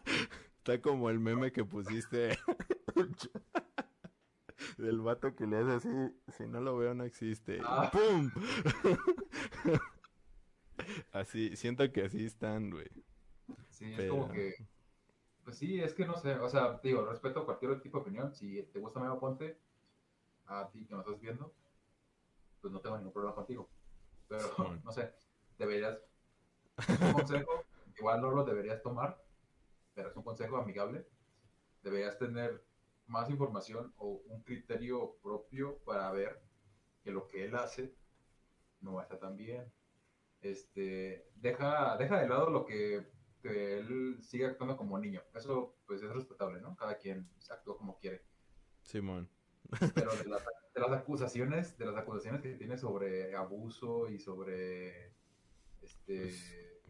Speaker 3: Está como el meme que pusiste del vato que le hace así, si no lo veo no existe.
Speaker 2: Ah.
Speaker 3: ¡Pum! Así, siento que así están, güey.
Speaker 2: Sí, es
Speaker 3: Pero-
Speaker 2: como que. Pues sí, es que no sé. O sea, digo, respeto cualquier tipo de opinión. Si te gusta Memo Ponte, a ti que me estás viendo, pues no tengo ningún problema contigo. Pero,
Speaker 3: Simón.
Speaker 2: no sé, deberías. Es un consejo, igual no lo deberías tomar, pero es un consejo amigable. Deberías tener más información o un criterio propio para ver que lo que él hace no está tan bien. Este, deja, deja de lado lo que, que él sigue actuando como niño. Eso, pues, es respetable, ¿no? Cada quien actúa como quiere.
Speaker 3: Simón.
Speaker 2: Pero de las, de las acusaciones, de las acusaciones que tiene sobre abuso y sobre, este,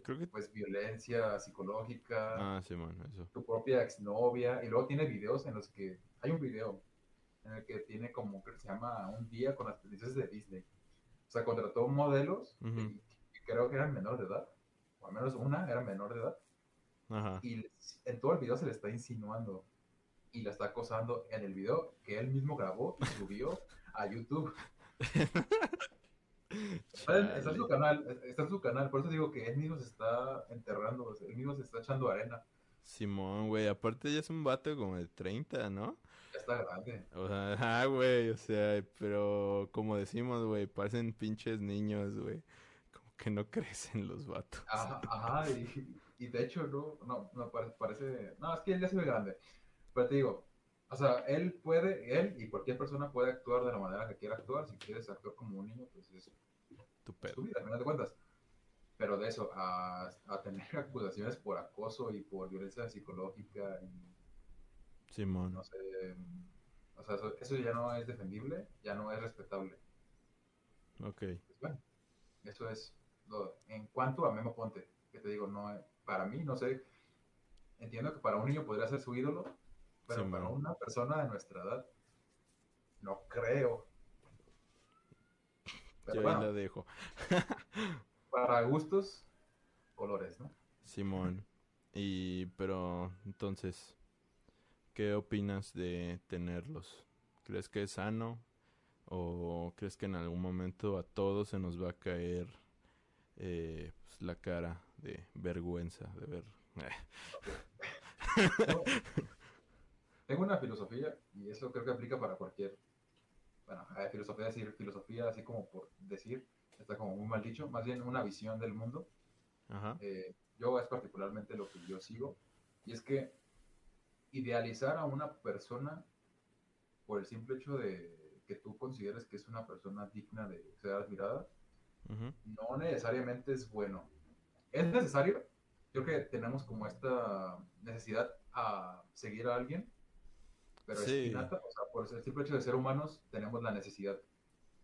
Speaker 3: Creo que...
Speaker 2: pues, violencia psicológica,
Speaker 3: Ah, Simón, eso.
Speaker 2: tu propia exnovia, y luego tiene videos en los que, hay un video en el que tiene como que se llama Un día con las princesas de Disney. O sea, contrató modelos y, y creo que eran menores de edad, o al menos una era menor de edad,
Speaker 3: Ajá.
Speaker 2: y en todo el video se le está insinuando y la está acosando en el video que él mismo grabó y subió a YouTube. Está en, su canal, está en su canal, por eso digo que él mismo se está enterrando, él mismo se está echando arena,
Speaker 3: Simón, güey, aparte ya es un vato como de 30, ¿no?
Speaker 2: ya está grande.
Speaker 3: O sea, ah, güey, o sea, pero como decimos, güey, parecen pinches niños, güey. Que no crecen los vatos.
Speaker 2: Ajá, ajá, y, y de hecho, no, no, pare- parece, no, es que él ya se ve grande, pero te digo, o sea, él puede, él y cualquier persona puede actuar de la manera que quiera actuar, si quieres actuar como un niño, pues es
Speaker 3: Tu
Speaker 2: es
Speaker 3: pedo.
Speaker 2: tu vida, al final de cuentas. Pero de eso, a, a tener acusaciones por acoso y por violencia psicológica y
Speaker 3: Simón.
Speaker 2: no sé, o sea, eso, eso ya no es defendible, ya no es respetable.
Speaker 3: Ok.
Speaker 2: Pues bueno, eso es en cuanto a Memo Ponte, que te digo, no, para mí, no sé, entiendo que para un niño podría ser su ídolo, pero
Speaker 3: Sí,
Speaker 2: para
Speaker 3: man.
Speaker 2: una persona de nuestra edad, no creo. Pero
Speaker 3: Yo ahí
Speaker 2: bueno,
Speaker 3: la dejo.
Speaker 2: para gustos, colores, ¿no?
Speaker 3: Simón. Y, pero, entonces, ¿qué opinas de tenerlos? ¿Crees que es sano? ¿O crees que en algún momento a todos se nos va a caer eh, pues, la cara de vergüenza de ver?
Speaker 2: Tengo una filosofía y eso creo que aplica para cualquier, bueno, filosofía, decir filosofía así como por decir, está como muy mal dicho, más bien una visión del mundo.
Speaker 3: Ajá.
Speaker 2: Eh, yo es particularmente lo que yo sigo y es que idealizar a una persona por el simple hecho de que tú consideres que es una persona digna de ser admirada, no necesariamente es bueno. ¿Es necesario? Creo que tenemos como esta necesidad a seguir a alguien, Pero
Speaker 3: Sí.
Speaker 2: es innata, o sea, por el simple hecho de ser humanos, tenemos la necesidad,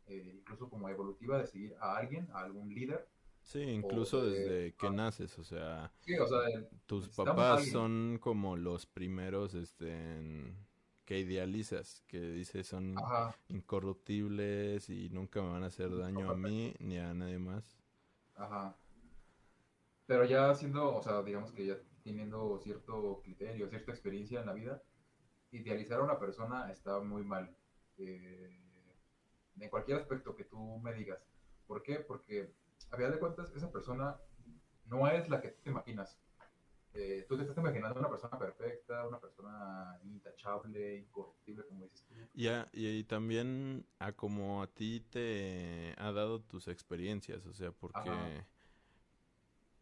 Speaker 2: eh, incluso como evolutiva, de seguir a alguien, a algún líder.
Speaker 3: Sí, incluso
Speaker 2: de-
Speaker 3: desde que
Speaker 2: ah.
Speaker 3: naces, o sea,
Speaker 2: Sí, o sea,
Speaker 3: tus papás son como los primeros, este, en- que idealizas, que dices son
Speaker 2: Ajá,
Speaker 3: incorruptibles y nunca me van a hacer daño a mí ni a nadie más.
Speaker 2: ajá. Pero ya siendo, o sea, digamos que ya teniendo cierto criterio, cierta experiencia en la vida, idealizar a una persona está muy mal. eh, en cualquier aspecto que tú me digas. ¿Por qué? Porque a final de cuentas esa persona no es la que te imaginas. Eh, tú te estás imaginando una persona perfecta, una persona intachable, incorruptible, como dices tú.
Speaker 3: Y, a- y, y también a como a ti te ha dado tus experiencias, o sea, porque,
Speaker 2: Ajá.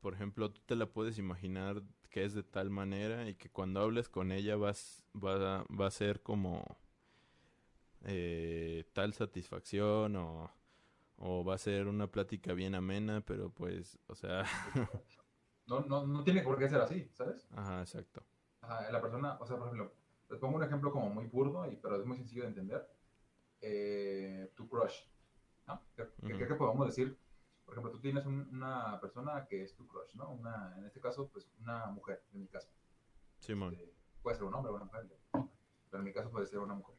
Speaker 3: por ejemplo, tú te la puedes imaginar que es de tal manera y que cuando hables con ella vas, va, va a ser como eh, tal satisfacción o, o va a ser una plática bien amena, pero pues, o sea,
Speaker 2: No, no, no tiene por qué ser así, ¿sabes?
Speaker 3: ajá, exacto.
Speaker 2: Ajá, la persona, o sea, por ejemplo, les pongo un ejemplo como muy burdo, y, pero es muy sencillo de entender. Eh, tu crush, ¿no? Que, que
Speaker 3: Ujú.
Speaker 2: creo que podemos decir, por ejemplo, tú tienes un- una persona que es tu crush, ¿no? Una, en este caso, pues una mujer, en mi caso.
Speaker 3: Simón,
Speaker 2: Este, puede ser un hombre o una mujer, pero en mi caso puede ser una mujer.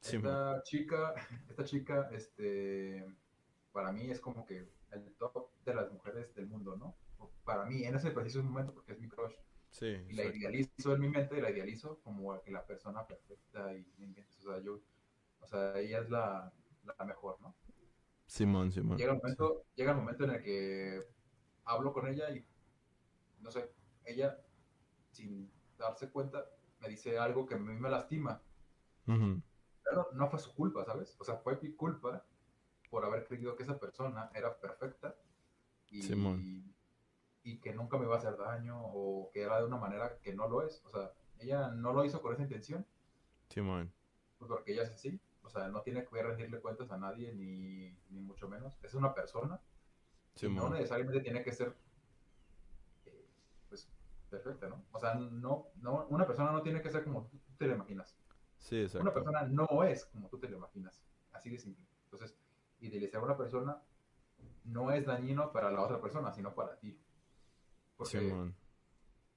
Speaker 3: Simón,
Speaker 2: Esta chica, esta chica, este, para mí es como que el top de las mujeres del mundo, ¿no? Para mí, en ese preciso momento, porque es mi crush.
Speaker 3: sí,
Speaker 2: Y la idealizo en mi mente, la idealizo como que la persona perfecta y. O sea, yo, o sea, ella es la, la mejor, ¿no?
Speaker 3: Simón, Simón.
Speaker 2: Llega el momento, llega el momento en el que hablo con ella y, no sé, ella, sin darse cuenta, me dice algo que a mí me lastima.
Speaker 3: Ujú,
Speaker 2: Pero no fue su culpa, ¿sabes? O sea, fue mi culpa por haber creído que esa persona era perfecta y,
Speaker 3: Simón.
Speaker 2: y que nunca me iba a hacer daño o que era de una manera que no lo es. O sea, ella no lo hizo con esa intención,
Speaker 3: Simón,
Speaker 2: pues porque ella es así. O sea, no tiene que rendirle cuentas a nadie, ni, ni mucho menos. Es una persona y no necesariamente tiene que ser, eh, pues, perfecta, ¿no? O sea, no, no, una persona no tiene que ser como tú te la imaginas.
Speaker 3: Sí,
Speaker 2: Una
Speaker 3: exacto.
Speaker 2: persona no es como tú te lo imaginas. Así de simple. Entonces, idealizar a una persona no es dañino para la otra persona, sino para ti. Porque
Speaker 3: Simón.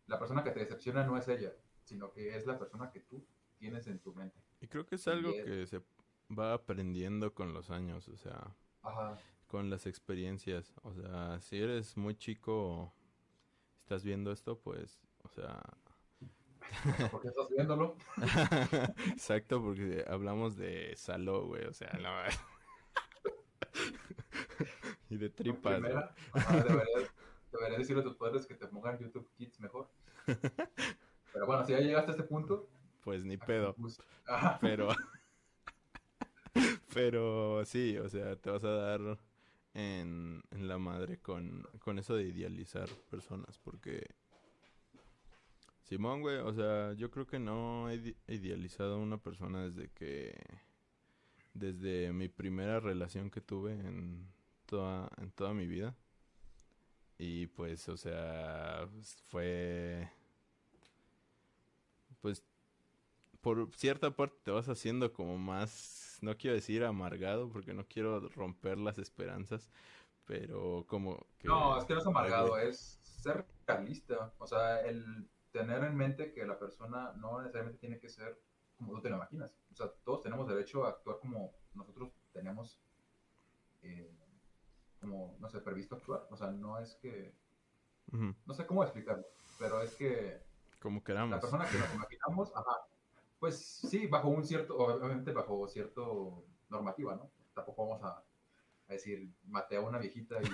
Speaker 2: la persona que te decepciona no es ella, sino que es la persona que tú tienes en tu mente.
Speaker 3: Y creo que es algo
Speaker 2: es-
Speaker 3: que se va aprendiendo con los años, o sea,
Speaker 2: Ajá.
Speaker 3: con las experiencias. O sea, si eres muy chico, estás viendo esto, pues, o sea,
Speaker 2: Porque estás viéndolo.
Speaker 3: exacto, porque hablamos de Saló, güey, o sea, no. y de tripas.
Speaker 2: Primera, ajá, deberías, deberías decirle a tus padres que te pongan YouTube Kids mejor. Pero bueno, si ya llegaste a este punto,
Speaker 3: Pues ni pedo, pero, pero sí, o sea, te vas a dar en, en la madre con, con eso de idealizar personas, porque Simón, güey, o sea, yo creo que no he ide- idealizado a una persona desde que, desde mi primera relación que tuve en toda, en toda mi vida. Y pues, o sea, fue, pues, por cierta parte te vas haciendo como más, no quiero decir amargado, porque no quiero romper las esperanzas, pero como que...
Speaker 2: No, es que no es amargado, es ser realista. O sea, el tener en mente que la persona no necesariamente tiene que ser como tú te lo imaginas. O sea, todos tenemos derecho a actuar como nosotros tenemos, eh, como, no sé, previsto actuar. O sea, no es que,
Speaker 3: Ujú,
Speaker 2: no sé cómo explicarlo, pero es que
Speaker 3: Como
Speaker 2: la
Speaker 3: queramos.
Speaker 2: persona que nos imaginamos, ajá, pues sí, bajo un cierto, obviamente bajo cierto normativa, ¿no? Tampoco vamos a, a decir, maté a una viejita y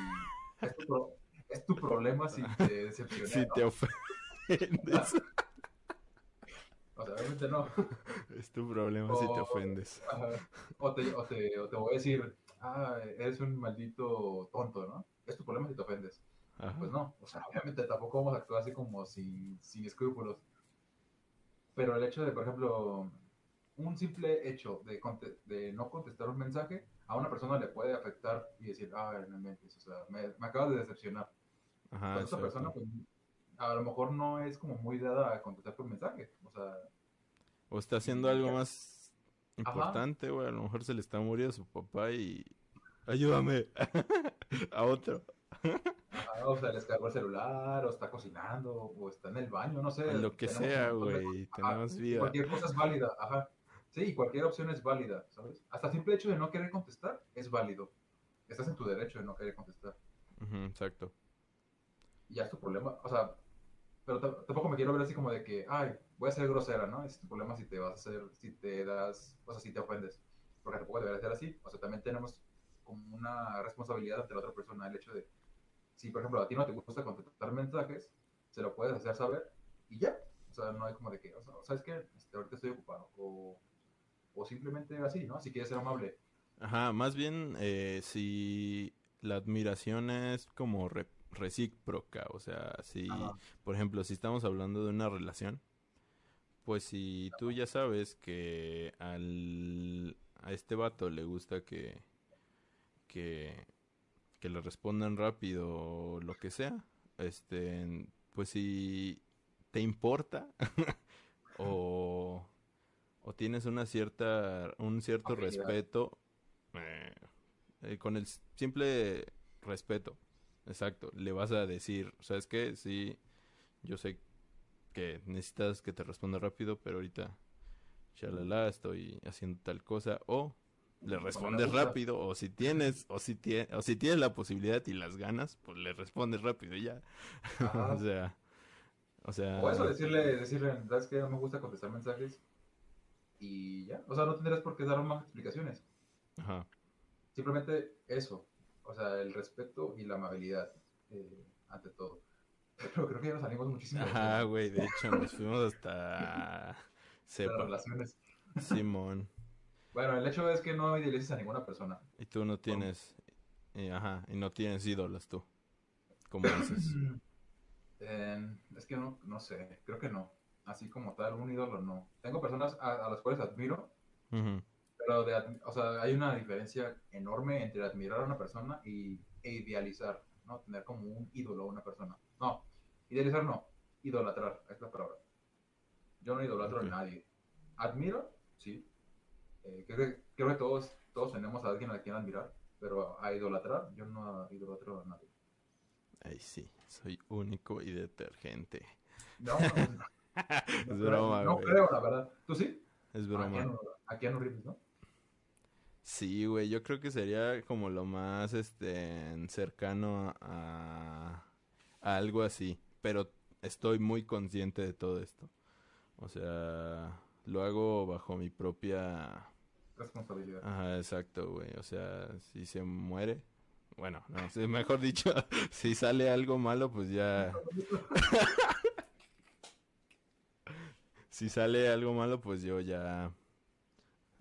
Speaker 2: es tu, pro- es tu problema si te decepcioné,
Speaker 3: Si
Speaker 2: ¿no?
Speaker 3: te ofendes,
Speaker 2: O sea, obviamente no.
Speaker 3: es tu problema si te
Speaker 2: O-
Speaker 3: ofendes.
Speaker 2: Ajá. O te, o, te, o te voy a decir, ah, eres un maldito tonto, ¿no? Es tu problema si te ofendes.
Speaker 3: Ajá.
Speaker 2: Pues no, o sea, obviamente tampoco vamos a actuar así como sin, sin escrúpulos. Pero el hecho de, por ejemplo, un simple hecho de, de no contestar un mensaje, a una persona le puede afectar y decir, ah, no inventes, o sea, me, me acabas de decepcionar.
Speaker 3: Ajá,
Speaker 2: Pero esa persona, pues, a lo mejor no es como muy dada a contestar por mensaje. O sea,
Speaker 3: O está haciendo algo más importante, güey. A lo mejor se le está muriendo su papá y... Ayúdame. a otro.
Speaker 2: O sea, les cargó el celular, o está cocinando, o está en el baño, no sé.
Speaker 3: Lo que sea, güey. Tenemos vida.
Speaker 2: Cualquier cosa es válida, ajá. Sí, cualquier opción es válida, ¿sabes? Hasta el simple hecho de no querer contestar es válido. Estás en tu derecho de no querer contestar.
Speaker 3: Exacto.
Speaker 2: Y ya es tu problema, o sea, pero tampoco me quiero ver así como de que, ay, voy a ser grosera, ¿no? Es tu problema si te vas a hacer, si te das, o sea, si te ofendes. Porque tampoco debería ser así. O sea, también tenemos como una responsabilidad ante la otra persona el hecho de, si por ejemplo a ti no te gusta contestar mensajes, se lo puedes hacer saber y ya. O sea, no hay como de que, o sea, ¿sabes qué? Este, ahorita estoy ocupado. O, o simplemente así, ¿no? Si quieres ser amable.
Speaker 3: Ajá, más bien eh, si la admiración es como re- recíproca, o sea, si,
Speaker 2: Ajá.
Speaker 3: por ejemplo, si estamos hablando de una relación, pues si tú ya sabes que al, a este vato le gusta que, que, que le respondan rápido o lo que sea, este, pues si te importa o, o tienes una cierta, un cierto respeto, eh, eh, con el simple respeto, exacto, le vas a decir, ¿sabes qué? Sí, yo sé que necesitas que te responda rápido, pero ahorita, shalala, estoy haciendo tal cosa, o le respondes rápido, o si tienes, o si tienes, o si tienes la posibilidad y las ganas, pues le respondes rápido y ya. O sea, o sea,
Speaker 2: O eso, decirle, decirle, ¿sabes qué? No me gusta contestar mensajes. Y ya. O sea, no tendrás por qué dar más explicaciones.
Speaker 3: ajá.
Speaker 2: Simplemente eso. O sea, el respeto y la amabilidad. eh, ante todo. Pero creo que ya nos salimos muchísimo
Speaker 3: Ajá, güey, de hecho nos fuimos hasta sepa,
Speaker 2: relaciones.
Speaker 3: Simón,
Speaker 2: Bueno, el hecho es que no idealices a ninguna persona.
Speaker 3: y tú no tienes, y, ajá, y no tienes ídolos tú, como dices.
Speaker 2: Eh, es que no, no sé, creo que no. Así como tal, un ídolo no. Tengo personas a, a las cuales admiro,
Speaker 3: Ujú,
Speaker 2: pero de, admi- o sea, hay una diferencia enorme entre admirar a una persona y, e idealizar, ¿no? Tener como un ídolo a una persona. No, idealizar no, idolatrar, es la palabra. Yo no idolatro a nadie. Admiro, sí. Eh, creo, que, creo que todos, todos tenemos a alguien a quien admirar, pero a idolatrar, yo no idolatro a nadie.
Speaker 3: Ay, sí, soy único y detergente.
Speaker 2: No, no, no.
Speaker 3: Es broma,
Speaker 2: No creo, la verdad. ¿Tú sí?
Speaker 3: Es
Speaker 2: A
Speaker 3: broma.
Speaker 2: Keanu, a Keanu Reeves, ¿no?
Speaker 3: Sí, güey, yo creo que sería como lo más, este, cercano a, a algo así, pero estoy muy consciente de todo esto. O sea, lo hago bajo mi propia...
Speaker 2: Responsabilidad.
Speaker 3: Ajá, exacto, güey. O sea, si se muere, bueno, no, sí, mejor dicho, si sale algo malo, pues ya... Si sale algo malo, pues yo ya...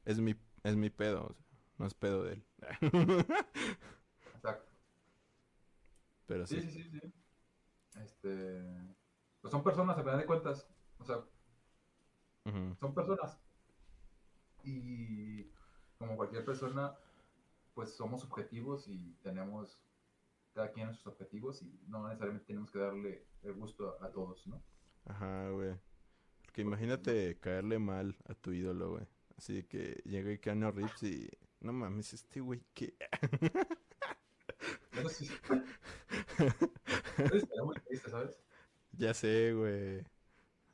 Speaker 3: Es mi, es mi pedo, o sea, no es pedo de él.
Speaker 2: Exacto.
Speaker 3: Pero
Speaker 2: Sí,
Speaker 3: sí.
Speaker 2: sí, sí. Este. Pues son personas, a final de cuentas. O sea, son personas. Y como cualquier persona, pues somos objetivos y tenemos cada quien sus objetivos y no necesariamente tenemos que darle el gusto a, a todos, ¿no?
Speaker 3: Ajá, güey. Porque imagínate caerle mal a tu ídolo, güey. Así que llega Keanu Reeves y... No mames, este güey, ¿qué?
Speaker 2: Eso sí. Muy triste, ¿sabes?
Speaker 3: Ya sé, güey.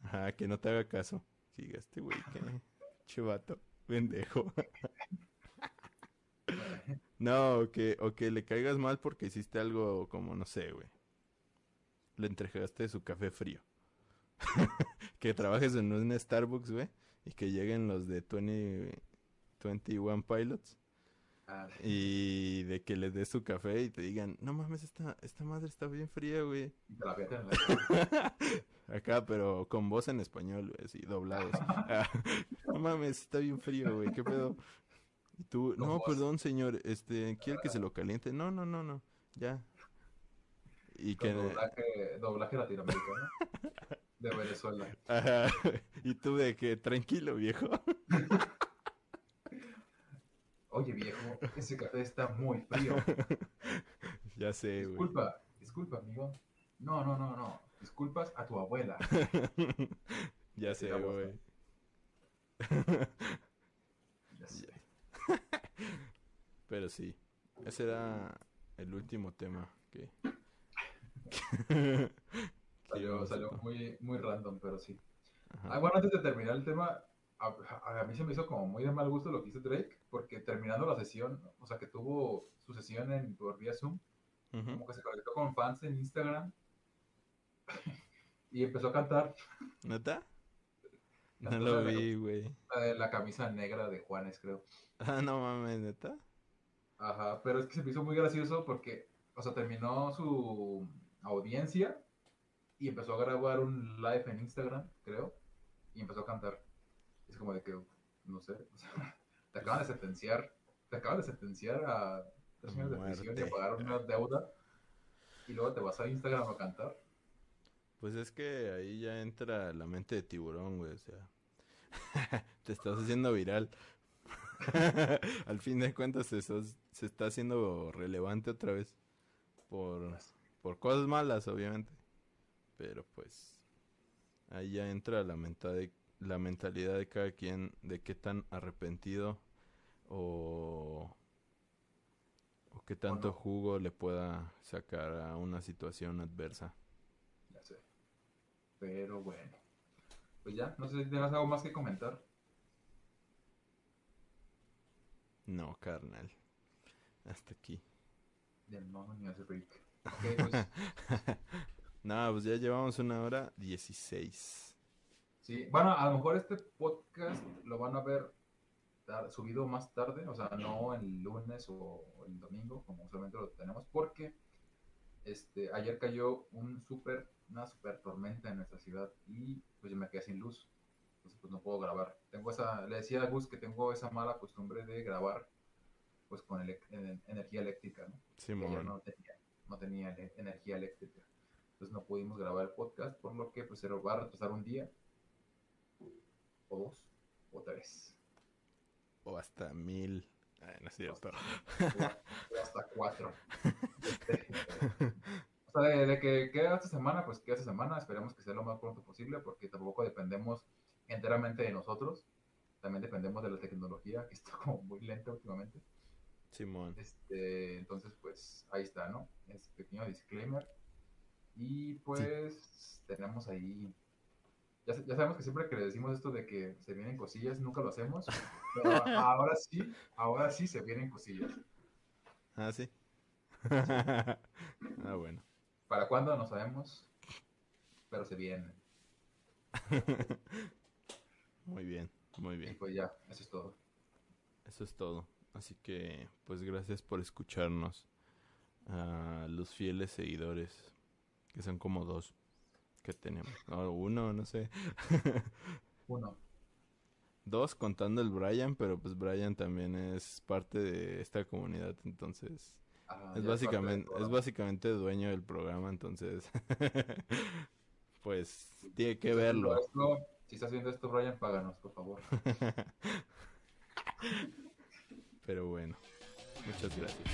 Speaker 3: Ajá, que no te haga caso. Que diga, este güey, ¿qué? Chivato, pendejo. No, o que, o que le caigas mal porque hiciste algo como, no sé, güey. Le entregaste su café frío. que trabajes en un Starbucks, güey. Y que lleguen los de 20, 21 Pilots.
Speaker 2: Ah,
Speaker 3: Y de que les des su café y te digan, no mames, esta, esta madre está bien fría, güey.
Speaker 2: y te la avientan en la
Speaker 3: Acá, pero con voz en español, güey, así, doblados. No mames, está bien frío, güey, ¿qué pedo? Y tú, no, perdón, señor, este, ¿quiere que se lo caliente? No, no, no, no, ya. Y
Speaker 2: con
Speaker 3: que...
Speaker 2: doblaje, doblaje latinoamericano de Venezuela.
Speaker 3: Ajá, y tú de que, tranquilo, viejo.
Speaker 2: Oye, viejo, ese café está muy frío.
Speaker 3: Ya sé, güey.
Speaker 2: Disculpa, disculpa, amigo. No, no, no, no. Disculpas a tu abuela.
Speaker 3: Ya sé, güey.
Speaker 2: Ya sé.
Speaker 3: Pero sí, ese era el último tema que...
Speaker 2: Salió, salió muy, muy random, pero sí. Ah, bueno, antes de terminar el tema, a, a- mí se me hizo como muy de mal gusto lo que hizo Drake, porque terminando la sesión, o sea, que tuvo su sesión en, por vía Zoom, como que se conectó con fans en Instagram y empezó a cantar
Speaker 3: ¿Neta? No lo vi, güey.
Speaker 2: la, la camisa negra de Juanes, creo.
Speaker 3: Ah, no mames, ¿neta?
Speaker 2: Ajá, pero es que se me hizo muy gracioso porque, o sea, terminó su audiencia y empezó a grabar un live en Instagram, creo, y empezó a cantar. Como de que, no sé, o sea, te acaban de sentenciar, te acaban de sentenciar a tres años de prisión y a pagar una deuda y luego te vas a Instagram a cantar.
Speaker 3: Pues es que ahí ya entra la mente de tiburón, güey, o sea. Te estás haciendo viral. Al fin de cuentas se, está haciendo relevante otra vez. Por, por cosas malas, obviamente. Pero pues ahí ya entra la, menta- de- la mentalidad de cada quien de qué tan arrepentido o, o qué tanto jugo le pueda sacar a una situación adversa.
Speaker 2: Ya sé. Pero bueno. Pues ya, no sé si tengas algo más que comentar.
Speaker 3: No, carnal. Hasta aquí.
Speaker 2: Del mono ni hace freak. Ok, pues
Speaker 3: No, pues ya llevamos una hora dieciséis.
Speaker 2: Sí, bueno, a lo mejor este podcast lo van a ver subido más tarde, o sea, no el lunes o el domingo, como usualmente lo tenemos, porque este, ayer cayó un super, una super tormenta en nuestra ciudad y pues yo me quedé sin luz, entonces pues no puedo grabar. Tengo esa, le decía a Gus que tengo esa mala costumbre de grabar pues con ele- en- energía eléctrica, ¿no?
Speaker 3: Sí,
Speaker 2: no tenía, no tenía energía eléctrica. Entonces no pudimos grabar el podcast, por lo que pues se lo va a retrasar un día, o dos, o tres,
Speaker 3: O hasta mil. Ay, no es cierto.
Speaker 2: o, o hasta cuatro. Este, o sea, de, de que queda esta semana, pues queda esta semana, esperemos que sea lo más pronto posible, porque tampoco dependemos enteramente de nosotros, también dependemos de la tecnología, que está como muy lenta últimamente.
Speaker 3: Simón.
Speaker 2: Este, entonces, pues ahí está, ¿no? Es pequeño disclaimer. Y pues tenemos ahí. Ya, ya sabemos que siempre que le decimos esto de que se vienen cosillas, nunca lo hacemos. Pero ahora sí, ahora sí se vienen cosillas.
Speaker 3: Ah, sí. ah, bueno.
Speaker 2: ¿Para cuándo? No sabemos. Pero se vienen.
Speaker 3: Muy bien, muy
Speaker 2: Y
Speaker 3: bien.
Speaker 2: pues ya, eso es todo.
Speaker 3: Eso es todo. Así que, pues gracias por escucharnos. A los fieles seguidores, que son como dos que tenemos. O uno, no sé.
Speaker 2: Uno.
Speaker 3: Dos contando el Brian, pero pues Brian también es parte de esta comunidad, entonces
Speaker 2: Ajá,
Speaker 3: es básicamente es básicamente dueño del programa, entonces pues tiene que
Speaker 2: Si
Speaker 3: verlo.
Speaker 2: esto- si estás viendo esto, Brian, páganos, por favor.
Speaker 3: Pero bueno, muchas gracias.